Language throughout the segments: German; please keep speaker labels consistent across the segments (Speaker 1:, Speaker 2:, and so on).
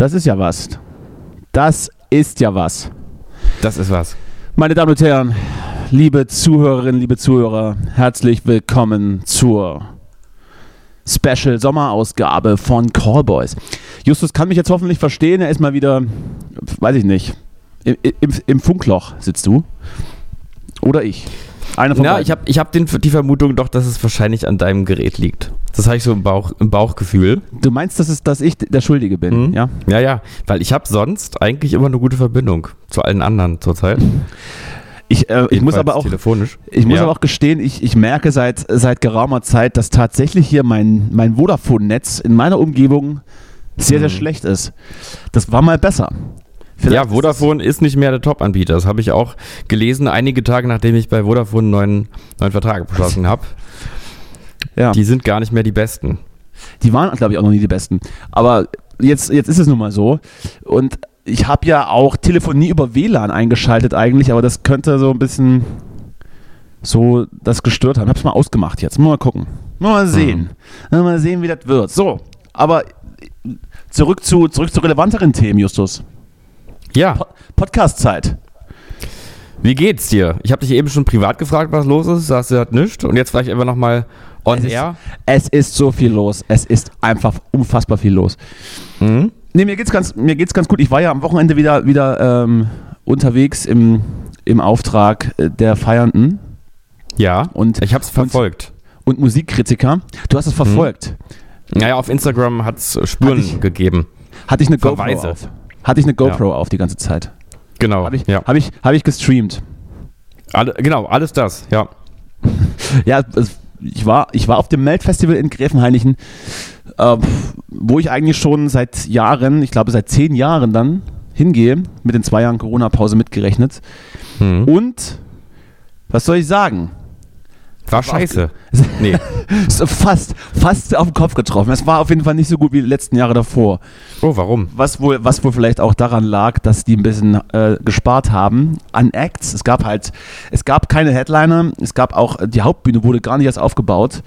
Speaker 1: Das ist ja was. Das ist ja was.
Speaker 2: Das ist was.
Speaker 1: Meine Damen und Herren, liebe Zuhörerinnen, liebe Zuhörer, herzlich willkommen zur Special Sommerausgabe von Callboys. Justus kann mich jetzt hoffentlich verstehen. Er ist mal wieder, weiß ich nicht, im, im, im Funkloch sitzt du. Oder ich.
Speaker 2: Einer von ja, beiden. ich habe ich hab die Vermutung doch, dass es wahrscheinlich an deinem Gerät liegt. Das habe ich so im, Bauch, im Bauchgefühl.
Speaker 1: Du meinst, dass, es, dass ich der Schuldige bin,
Speaker 2: mhm.
Speaker 1: ja?
Speaker 2: Ja, ja, weil ich habe sonst eigentlich immer eine gute Verbindung zu allen anderen zurzeit.
Speaker 1: Ich, äh, ich muss aber auch
Speaker 2: telefonisch.
Speaker 1: Ich muss ja. aber auch gestehen, ich, ich merke seit, seit geraumer Zeit, dass tatsächlich hier mein, mein Vodafone-Netz in meiner Umgebung sehr, sehr hm. schlecht ist. Das war mal besser.
Speaker 2: Vielleicht ja, Vodafone ist, ist nicht mehr der Top-Anbieter. Das habe ich auch gelesen, einige Tage nachdem ich bei Vodafone einen neuen, neuen Vertrag beschlossen habe. Ja. Die sind gar nicht mehr die Besten.
Speaker 1: Die waren, glaube ich, auch noch nie die Besten. Aber jetzt, jetzt ist es nun mal so. Und ich habe ja auch Telefonie über WLAN eingeschaltet eigentlich, aber das könnte so ein bisschen so das gestört haben. Ich habe es mal ausgemacht jetzt. Mal gucken. Mal sehen. Mhm. Mal sehen, wie das wird. So, aber zurück zu, zurück zu relevanteren Themen, Justus.
Speaker 2: Ja. Po
Speaker 1: Podcast-Zeit.
Speaker 2: Wie geht's dir? Ich habe dich eben schon privat gefragt, was los ist. Sagst du, hat nichts. Und jetzt vielleicht einfach nochmal on
Speaker 1: es
Speaker 2: air.
Speaker 1: Ist, es ist so viel los. Es ist einfach unfassbar viel los. Mhm. Nee, mir geht's ganz, mir geht's ganz gut. Ich war ja am Wochenende wieder, wieder ähm, unterwegs im, im Auftrag der Feiernden.
Speaker 2: Ja, und ich habe es verfolgt.
Speaker 1: Und, und, Musikkritiker. Du hast es mhm. verfolgt.
Speaker 2: Mhm. Naja, auf Instagram hat es Spuren hatte ich, gegeben.
Speaker 1: Hatte ich eine GoPro Verweise. auf. Hatte ich eine GoPro ja. auf die ganze Zeit.
Speaker 2: Genau.
Speaker 1: Habe ich, ja. hab ich, hab ich gestreamt.
Speaker 2: Alle, genau, alles das, ja.
Speaker 1: ja, ich war, ich war auf dem Melt-Festival in Gräfenhainichen, äh, wo ich eigentlich schon seit Jahren, ich glaube seit zehn Jahren dann hingehe, mit den zwei Jahren Corona-Pause mitgerechnet. Mhm. Und was soll ich sagen?
Speaker 2: War scheiße.
Speaker 1: nee. fast, fast auf den Kopf getroffen. Es war auf jeden Fall nicht so gut wie die letzten Jahre davor.
Speaker 2: Oh, warum?
Speaker 1: Was wohl, was wohl vielleicht auch daran lag, dass die ein bisschen äh, gespart haben an Acts. Es gab halt, es gab keine Headliner, es gab auch, die Hauptbühne wurde gar nicht erst aufgebaut.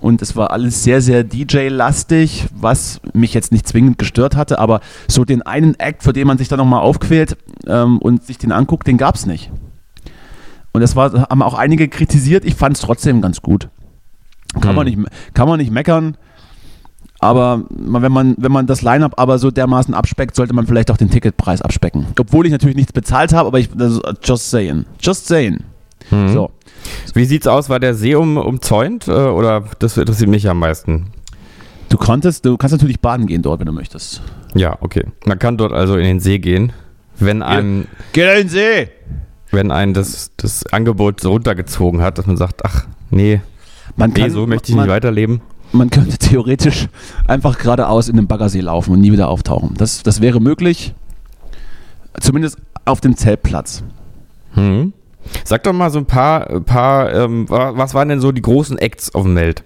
Speaker 1: Und es war alles sehr, sehr DJ-lastig, was mich jetzt nicht zwingend gestört hatte, aber so den einen Act, für den man sich dann nochmal aufquält ähm, und sich den anguckt, den gab es nicht. Und das war, haben auch einige kritisiert. Ich fand es trotzdem ganz gut. Kann, hm. man nicht, kann man nicht meckern. Aber wenn man, wenn man das Line-Up aber so dermaßen abspeckt, sollte man vielleicht auch den Ticketpreis abspecken. Obwohl ich natürlich nichts bezahlt habe, aber ich, just saying. Just saying.
Speaker 2: Mhm. So. Wie sieht's aus? War der See um, umzäunt äh, oder das interessiert mich am meisten?
Speaker 1: Du konntest, du kannst natürlich baden gehen dort, wenn du möchtest.
Speaker 2: Ja, okay. Man kann dort also in den See gehen, wenn einem.
Speaker 1: Geh in den See!
Speaker 2: wenn einen das, das Angebot so runtergezogen hat, dass man sagt, ach nee,
Speaker 1: man kann,
Speaker 2: nee so möchte ich man, nicht weiterleben.
Speaker 1: Man könnte theoretisch einfach geradeaus in den Baggersee laufen und nie wieder auftauchen. Das, das wäre möglich, zumindest auf dem Zeltplatz.
Speaker 2: Hm. Sag doch mal so ein paar, paar ähm, was waren denn so die großen Acts auf dem Meld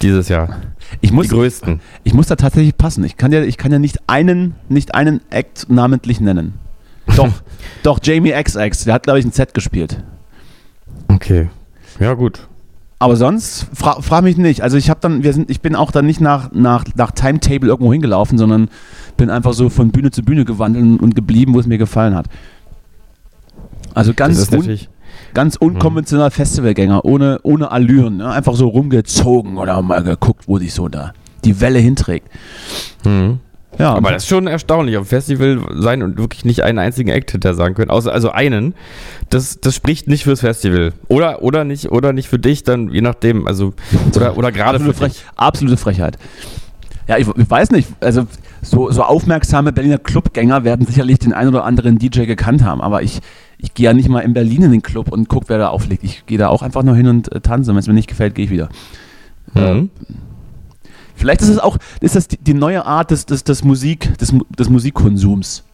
Speaker 2: dieses Jahr?
Speaker 1: Ich muss, die größten. Ich muss da tatsächlich passen. Ich kann ja, ich kann ja nicht einen, nicht einen Act namentlich nennen. Doch, doch, Jamie XX, der hat, glaube ich, ein Set gespielt.
Speaker 2: Okay. Ja, gut.
Speaker 1: Aber sonst, fra frag mich nicht. Also ich habe dann, wir sind, ich bin auch dann nicht nach, nach, nach Timetable irgendwo hingelaufen, sondern bin einfach so von Bühne zu Bühne gewandelt und geblieben, wo es mir gefallen hat. Also ganz, un ganz mhm. unkonventioneller Festivalgänger, ohne, ohne Allüren, ne? einfach so rumgezogen oder mal geguckt, wo sich so da die Welle hinträgt.
Speaker 2: Mhm. Ja, aber das ist schon erstaunlich, auf Festival sein und wirklich nicht einen einzigen Act hinter sagen können, außer also einen. Das, das spricht nicht fürs Festival. Oder, oder nicht, oder nicht für dich, dann je nachdem. Also, oder, oder gerade
Speaker 1: absolute, Frech, absolute Frechheit. Ja, ich, ich, weiß nicht, also so, so aufmerksame Berliner Clubgänger werden sicherlich den einen oder anderen DJ gekannt haben, aber ich, ich gehe ja nicht mal in Berlin in den Club und gucke, wer da auflegt. Ich gehe da auch einfach nur hin und äh, tanze. Wenn es mir nicht gefällt, gehe ich wieder.
Speaker 2: Mhm.
Speaker 1: Vielleicht ist es auch, ist das die, die neue Art des, des, des, Musik, des, des Musikkonsums.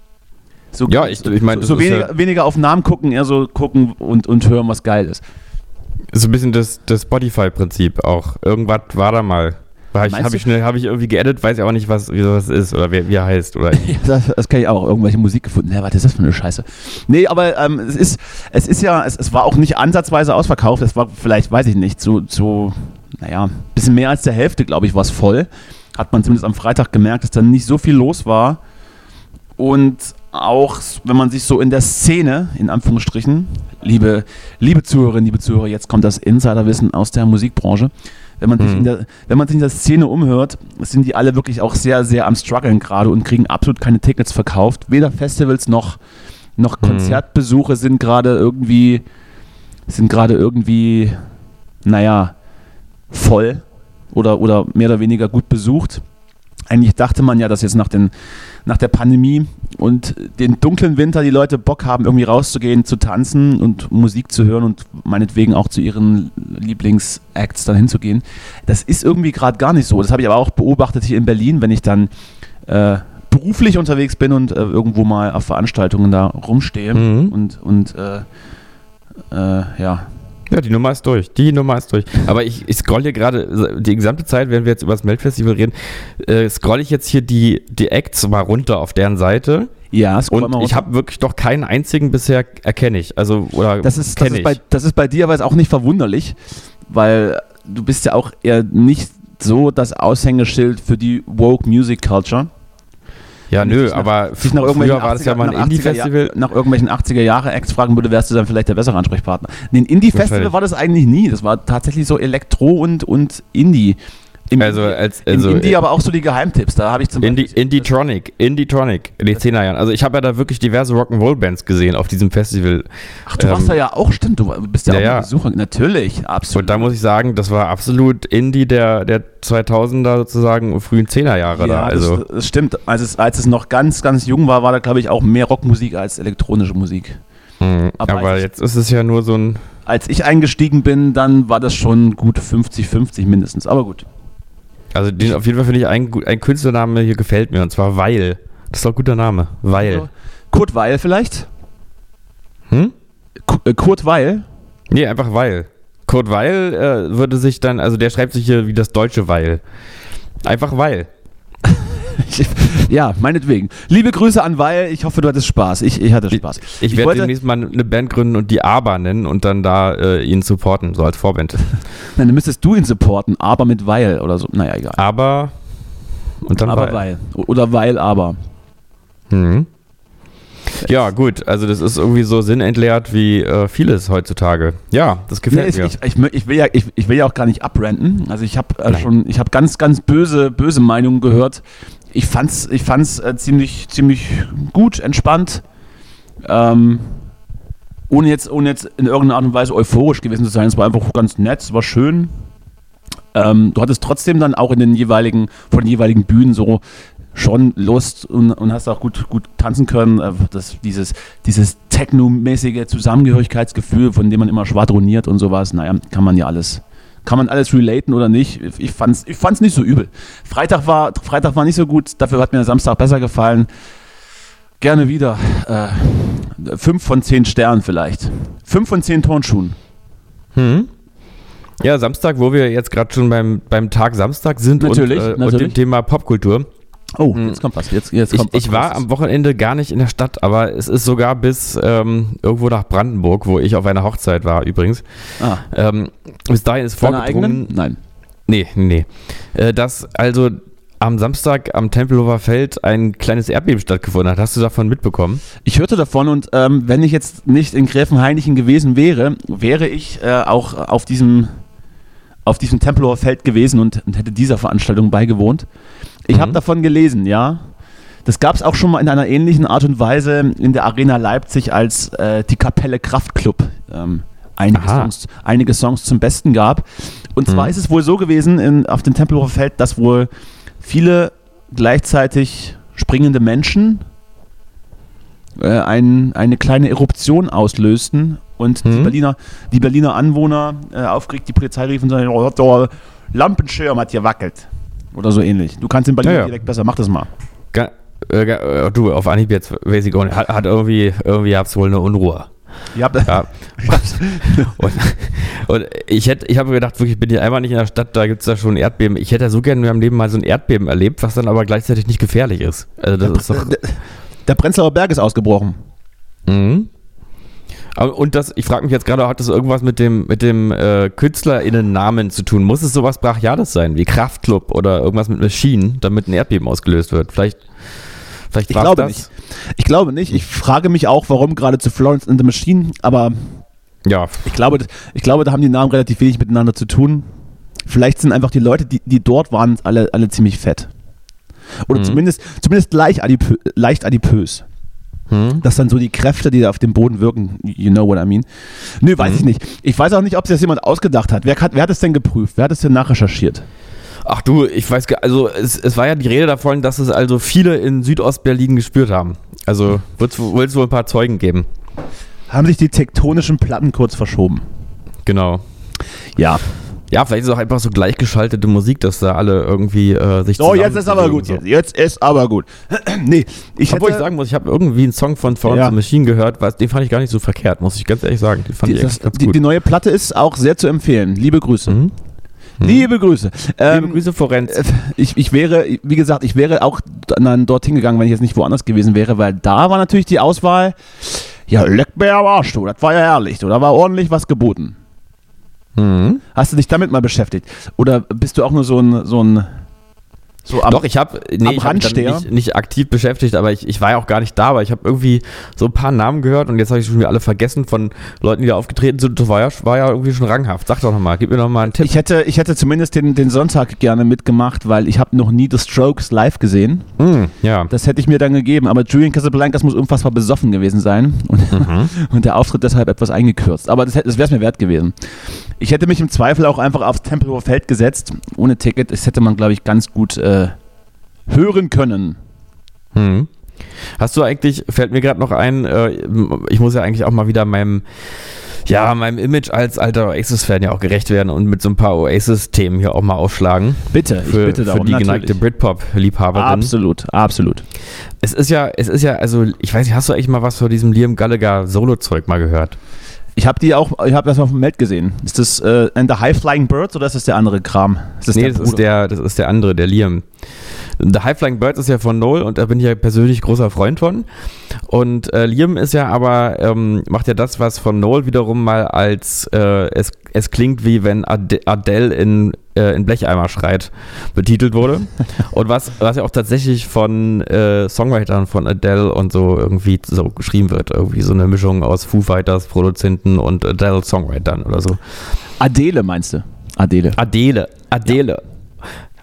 Speaker 1: So,
Speaker 2: Ja, ich- ich meine,
Speaker 1: so, so weniger,
Speaker 2: ja-
Speaker 1: weniger auf Namen gucken, eher so gucken und, und hören, was geil ist.
Speaker 2: So ein bisschen das, das Spotify-Prinzip auch. Irgendwas war da mal. Habe ich, hab ich, schnell- hab ich irgendwie geedit, weiß ich auch nicht, was, wie das ist oder wer, wie er heißt. Oder
Speaker 1: das, das kann ich auch. Irgendwelche Musik gefunden. Ja, was ist das für eine Scheiße? Nee, aber ähm, es, ist, es ist ja, es, es war auch nicht ansatzweise ausverkauft. Es war vielleicht, weiß ich nicht, so, so naja, ein bisschen mehr als der Hälfte, glaube ich, war es voll. Hat man zumindest am Freitag gemerkt, dass da nicht so viel los war. Und auch, wenn man sich so in der Szene, in Anführungsstrichen, liebe, liebe Zuhörerinnen, liebe Zuhörer, jetzt kommt das Insiderwissen aus der Musikbranche. Wenn man, sich
Speaker 2: Mhm.
Speaker 1: in der, wenn man sich in der Szene umhört, sind die alle wirklich auch sehr, sehr am struggeln gerade und kriegen absolut keine Tickets verkauft. Weder Festivals noch, noch
Speaker 2: Mhm.
Speaker 1: Konzertbesuche sind gerade irgendwie, sind gerade irgendwie, naja, voll oder, oder mehr oder weniger gut besucht. Eigentlich dachte man ja, dass jetzt nach, den, nach der Pandemie und den dunklen Winter die Leute Bock haben, irgendwie rauszugehen, zu tanzen und Musik zu hören und meinetwegen auch zu ihren Lieblingsacts dann hinzugehen. Das ist irgendwie gerade gar nicht so. Das habe ich aber auch beobachtet hier in Berlin, wenn ich dann äh, beruflich unterwegs bin und äh, irgendwo mal auf Veranstaltungen da rumstehe
Speaker 2: Mhm.
Speaker 1: und, und äh, äh, ja,
Speaker 2: Ja, die Nummer ist durch. Die Nummer ist durch. Aber ich, ich scroll hier gerade die gesamte Zeit, wenn wir jetzt über das Meldfestival reden, äh, scroll ich jetzt hier die, die Acts mal runter auf deren Seite.
Speaker 1: ja,
Speaker 2: Und ich habe wirklich doch keinen einzigen bisher erkenne ich. Also, oder
Speaker 1: Das ist, das, ist bei, das ist bei dir aber auch nicht verwunderlich, weil du bist ja auch eher nicht so das Aushängeschild für die Woke Music Culture.
Speaker 2: Ja, nö,
Speaker 1: nach-
Speaker 2: aber
Speaker 1: Sich nach irgendwelchen
Speaker 2: früher war das ja
Speaker 1: 80er
Speaker 2: mal ein
Speaker 1: nach 80er
Speaker 2: Indie-Festival.
Speaker 1: Nach irgendwelchen 80er Jahre Acts fragen würde, wärst du dann vielleicht der bessere Ansprechpartner. Nee, ein Indie-Festival war das eigentlich nie. Das war tatsächlich so Elektro und, und Indie.
Speaker 2: Also
Speaker 1: Indie-
Speaker 2: als-
Speaker 1: im
Speaker 2: also,
Speaker 1: Indie
Speaker 2: äh,
Speaker 1: aber auch so die Geheimtipps. Da habe ich zum
Speaker 2: Indie,
Speaker 1: Beispiel-
Speaker 2: Indie-Tronic, Indie-Tronic in den 10er Jahren. Also ich habe ja da wirklich diverse Rock'n'Roll-Bands gesehen auf diesem Festival.
Speaker 1: Ach, du warst
Speaker 2: ähm,
Speaker 1: da ja auch, stimmt. Du bist ja,
Speaker 2: ja,
Speaker 1: auch
Speaker 2: ja.
Speaker 1: Besucher. Natürlich, absolut.
Speaker 2: Und da muss ich sagen, das war absolut Indie der, der 2000er sozusagen frühen 10er Jahre da. Also
Speaker 1: das, das stimmt. Als es, als es noch ganz, ganz jung war, war da, glaube ich, auch mehr Rockmusik als elektronische Musik.
Speaker 2: hm,
Speaker 1: aber
Speaker 2: aber,
Speaker 1: ich-
Speaker 2: jetzt ist es ja nur so ein
Speaker 1: Als ich eingestiegen bin, dann war das schon gut 50-50 mindestens. Aber gut.
Speaker 2: Also den, auf jeden Fall finde ich ein, ein Künstlername hier gefällt mir und zwar Weil. Das ist doch ein guter Name. Weil.
Speaker 1: Kurt Weil vielleicht?
Speaker 2: Hm?
Speaker 1: Äh, Kurt Weil?
Speaker 2: Nee, einfach Weil. Kurt Weil äh, würde sich dann, also der schreibt sich hier wie das deutsche Weil. Einfach Weil.
Speaker 1: ja, meinetwegen. Liebe Grüße an Weil. Ich hoffe, du hattest Spaß. Ich, ich hatte Spaß.
Speaker 2: Ich, werde
Speaker 1: wollte-
Speaker 2: demnächst mal eine Band gründen und die Aber nennen und dann da äh, ihn supporten, so als Vorband.
Speaker 1: Nein, dann müsstest du ihn supporten, aber mit Weil oder so. Naja, egal.
Speaker 2: Aber und dann
Speaker 1: aber Weil. Oder Weil, aber.
Speaker 2: Mhm. Ja, gut, also das ist irgendwie so sinnentleert wie äh, vieles heutzutage. Ja, das
Speaker 1: Nee,
Speaker 2: gefällt
Speaker 1: ich,
Speaker 2: mir.
Speaker 1: ich, ich, ich, will ja, ich, ich will ja auch gar nicht abrenten. Also ich habe äh, schon, ich habe ganz, ganz böse, böse Meinungen gehört. Ich fand's, ich fand's äh, ziemlich, ziemlich gut, entspannt. Ähm, ohne jetzt, ohne jetzt in irgendeiner Art und Weise euphorisch gewesen zu sein. Es war einfach ganz nett, es war schön. Ähm, du hattest trotzdem dann auch in den jeweiligen, von den jeweiligen Bühnen so schon Lust und, und hast auch gut, gut tanzen können. Äh, Das, dieses dieses technomäßige Zusammengehörigkeitsgefühl, von dem man immer schwadroniert und sowas, naja, kann man ja alles, kann man alles relaten oder nicht. Ich fand's, ich fand's nicht so übel. Freitag war, Freitag war nicht so gut, dafür hat mir der Samstag besser gefallen. Gerne wieder. Äh, fünf von zehn Sternen vielleicht. Fünf von zehn Turnschuhen.
Speaker 2: Hm? Ja, Samstag, wo wir jetzt gerade schon beim, beim Tag Samstag sind
Speaker 1: Natürlich,
Speaker 2: und, äh, und
Speaker 1: natürlich.
Speaker 2: dem Thema Popkultur.
Speaker 1: Oh, jetzt kommt was. Jetzt, jetzt
Speaker 2: Ich,
Speaker 1: kommt was
Speaker 2: ich war am Wochenende gar nicht in der Stadt, aber es ist sogar bis ähm, irgendwo nach Brandenburg, wo ich auf einer Hochzeit war übrigens.
Speaker 1: ah,
Speaker 2: Ähm, bis dahin ist
Speaker 1: deine
Speaker 2: vorgedrungen.
Speaker 1: eigenen? Nein.
Speaker 2: Nee, nee, nee. Äh, dass also am Samstag am Tempelhofer Feld ein kleines Erdbeben stattgefunden hat. Hast du davon mitbekommen?
Speaker 1: Ich hörte davon und ähm, wenn ich jetzt nicht in Gräfenhainichen gewesen wäre, wäre ich äh, auch auf diesem, auf diesem Tempelhofer Feld gewesen und, und hätte dieser Veranstaltung beigewohnt. Ich
Speaker 2: Mhm.
Speaker 1: habe davon gelesen, ja. Das gab es auch schon mal in einer ähnlichen Art und Weise in der Arena Leipzig, als äh, die Kapelle Kraftklub ähm, einige. Songs, einige Songs zum Besten gab. Und zwar
Speaker 2: Mhm.
Speaker 1: ist es wohl so gewesen in, auf dem Tempelhofer Feld, dass wohl viele gleichzeitig springende Menschen äh, ein, eine kleine Eruption auslösten und die,
Speaker 2: Mhm.
Speaker 1: Berliner, die Berliner Anwohner äh, aufgeregt die Polizei riefen und sagen, oh, der Lampenschirm hat gewackelt. Oder so ähnlich. Du kannst den Berliner
Speaker 2: Ja, ja.
Speaker 1: Dialekt besser, mach das mal.
Speaker 2: Ga, äh, äh, du, auf Anhieb jetzt weiß ich auch nicht. Hat, hat irgendwie, irgendwie gab's wohl eine Unruhe.
Speaker 1: Habt,
Speaker 2: Ja. und, und ich hätte, ich habe gedacht, wirklich, ich bin hier einmal nicht in der Stadt, da gibt's da schon Erdbeben. Ich hätte ja so gerne in meinem Leben mal so ein Erdbeben erlebt, was dann aber gleichzeitig nicht gefährlich ist. Also das ist doch.
Speaker 1: Der, Prenzlauer Berg ist ausgebrochen.
Speaker 2: Mhm. Und das, ich frage mich jetzt gerade, hat das irgendwas mit dem, mit dem äh, KünstlerInnen-Namen zu tun? Muss es sowas Brachiales sein, wie Kraftclub oder irgendwas mit Maschinen, damit ein Erdbeben ausgelöst wird? Vielleicht, vielleicht
Speaker 1: Ich glaube
Speaker 2: das.
Speaker 1: nicht. Ich glaube nicht. Ich frage mich auch, warum gerade zu Florence and the Machine, aber
Speaker 2: Ja,
Speaker 1: ich glaube, ich glaube, da haben die Namen relativ wenig miteinander zu tun. Vielleicht sind einfach die Leute, die, die dort waren, alle, alle ziemlich fett. Oder
Speaker 2: Mhm.
Speaker 1: zumindest, zumindest leicht, adipö, leicht adipös.
Speaker 2: hm?
Speaker 1: Das sind so die Kräfte, die da auf dem Boden wirken. You know what I mean? Nö, weiß
Speaker 2: Mhm.
Speaker 1: ich nicht. Ich weiß auch nicht, ob sich das jemand ausgedacht hat. Wer hat, wer hat es denn geprüft? Wer hat es denn nachrecherchiert?
Speaker 2: Ach du, ich weiß gar also es, es war ja die Rede davon, dass es also viele in Südostberlin gespürt haben. Also wird es wohl ein paar Zeugen geben.
Speaker 1: Haben sich die tektonischen Platten kurz verschoben?
Speaker 2: Genau.
Speaker 1: Ja.
Speaker 2: Ja, vielleicht ist auch einfach so gleichgeschaltete Musik, dass da alle irgendwie äh, sich
Speaker 1: So,
Speaker 2: zusammen
Speaker 1: jetzt ist aber gut.
Speaker 2: und
Speaker 1: Jetzt, jetzt ist aber gut. nee, ich
Speaker 2: Obwohl ich
Speaker 1: hätte,
Speaker 2: sagen muss, ich habe irgendwie einen Song von Florence
Speaker 1: Ja.
Speaker 2: the Machine gehört, was, den fand ich gar nicht so verkehrt, muss ich ganz ehrlich sagen. Den fand
Speaker 1: die,
Speaker 2: ich
Speaker 1: das,
Speaker 2: ganz
Speaker 1: die,
Speaker 2: gut.
Speaker 1: die neue Platte ist auch sehr zu empfehlen. Liebe Grüße.
Speaker 2: Mhm.
Speaker 1: Liebe Grüße. Ähm,
Speaker 2: Liebe Grüße, Florenz.
Speaker 1: äh, Ich, ich wäre, wie gesagt, ich wäre auch dann dorthin gegangen, wenn ich jetzt nicht woanders gewesen wäre, weil da war natürlich die Auswahl, ja, leck mir am Arsch, du, das war ja herrlich, du, da war ordentlich was geboten.
Speaker 2: Mhm.
Speaker 1: Hast du dich damit mal beschäftigt? Oder bist du auch nur so ein, so ein, so am,
Speaker 2: Doch, ich habe nee, ich hab nicht, nicht aktiv beschäftigt, aber ich, ich war ja auch gar nicht da, aber ich habe irgendwie so ein paar Namen gehört und jetzt habe ich schon wieder alle vergessen von Leuten, die da aufgetreten sind. Das war ja, war ja irgendwie schon ranghaft. Sag doch nochmal, gib mir noch mal einen Tipp.
Speaker 1: ich hätte, ich hätte zumindest den, den Sonntag gerne mitgemacht, weil ich habe noch nie The Strokes live gesehen.
Speaker 2: Mhm, ja.
Speaker 1: Das hätte ich mir dann gegeben, aber Julian Casablancas muss unfassbar besoffen gewesen sein und,
Speaker 2: Mhm.
Speaker 1: und der Auftritt deshalb etwas eingekürzt. Aber das, hätte- das wäre es mir wert gewesen. Ich hätte mich im Zweifel auch einfach aufs Tempelhofer Feld gesetzt, ohne Ticket. Das hätte man, glaube ich, ganz gut äh, hören können.
Speaker 2: Mhm. Hast du eigentlich, fällt mir gerade noch ein, äh, ich muss ja eigentlich auch mal wieder meinem, ja, meinem Image als alter Oasis-Fan ja auch gerecht werden und mit so ein paar Oasis-Themen hier auch mal aufschlagen.
Speaker 1: Bitte, ich
Speaker 2: Für,
Speaker 1: bitte
Speaker 2: für
Speaker 1: darum.
Speaker 2: die
Speaker 1: natürlich.
Speaker 2: geneigte Britpop-Liebhaberin.
Speaker 1: Absolut, absolut.
Speaker 2: Es ist ja, es ist ja, also ich weiß nicht, hast du eigentlich mal was von diesem Liam Gallagher Solo-Zeug mal gehört?
Speaker 1: Ich habe die auch, ich habe das auf dem Meld gesehen. Ist das äh, and the High Flying Birds oder ist das der andere Kram? Ist das
Speaker 2: nee,
Speaker 1: der
Speaker 2: das ist der, das ist der andere, der Liam. The High Flying Birds ist ja von Noel und da bin ich ja persönlich großer Freund von. Und äh, Liam ist ja aber, ähm, macht ja das, was von Noel wiederum mal als äh, es, es klingt wie wenn Ade Adele in, äh, in Blecheimer schreit, betitelt wurde. und was, was ja auch tatsächlich von äh, Songwritern von Adele und so irgendwie so geschrieben wird. Irgendwie so eine Mischung aus Foo Fighters, Produzenten und Adele Songwritern oder so.
Speaker 1: Adele meinst du? Adele.
Speaker 2: Adele, Adele.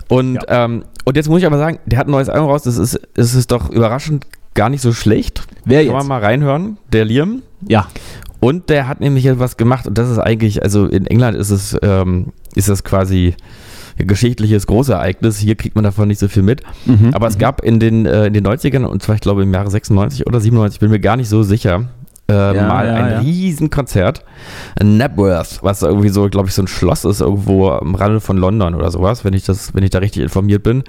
Speaker 2: Und, ähm, und jetzt muss ich aber sagen, der hat ein neues Album raus, das ist, das ist doch überraschend gar nicht so schlecht.
Speaker 1: Wer
Speaker 2: Kann man
Speaker 1: jetzt?
Speaker 2: mal reinhören, der Liam.
Speaker 1: Ja.
Speaker 2: Und der hat nämlich etwas gemacht und das ist eigentlich, also in England ist es, ähm, ist das quasi ein geschichtliches Großereignis. Hier kriegt man davon nicht so viel mit.
Speaker 1: Mhm.
Speaker 2: Aber es gab in den, äh, in den 90ern, und zwar ich glaube im Jahre 96 oder 97, bin mir gar nicht so sicher, äh,
Speaker 1: Ja,
Speaker 2: mal
Speaker 1: ja,
Speaker 2: ein
Speaker 1: ja.
Speaker 2: Riesenkonzert in Napworth, was irgendwie so, glaube ich, so ein Schloss ist irgendwo am Rande von London oder sowas, wenn ich das, wenn ich da richtig informiert bin.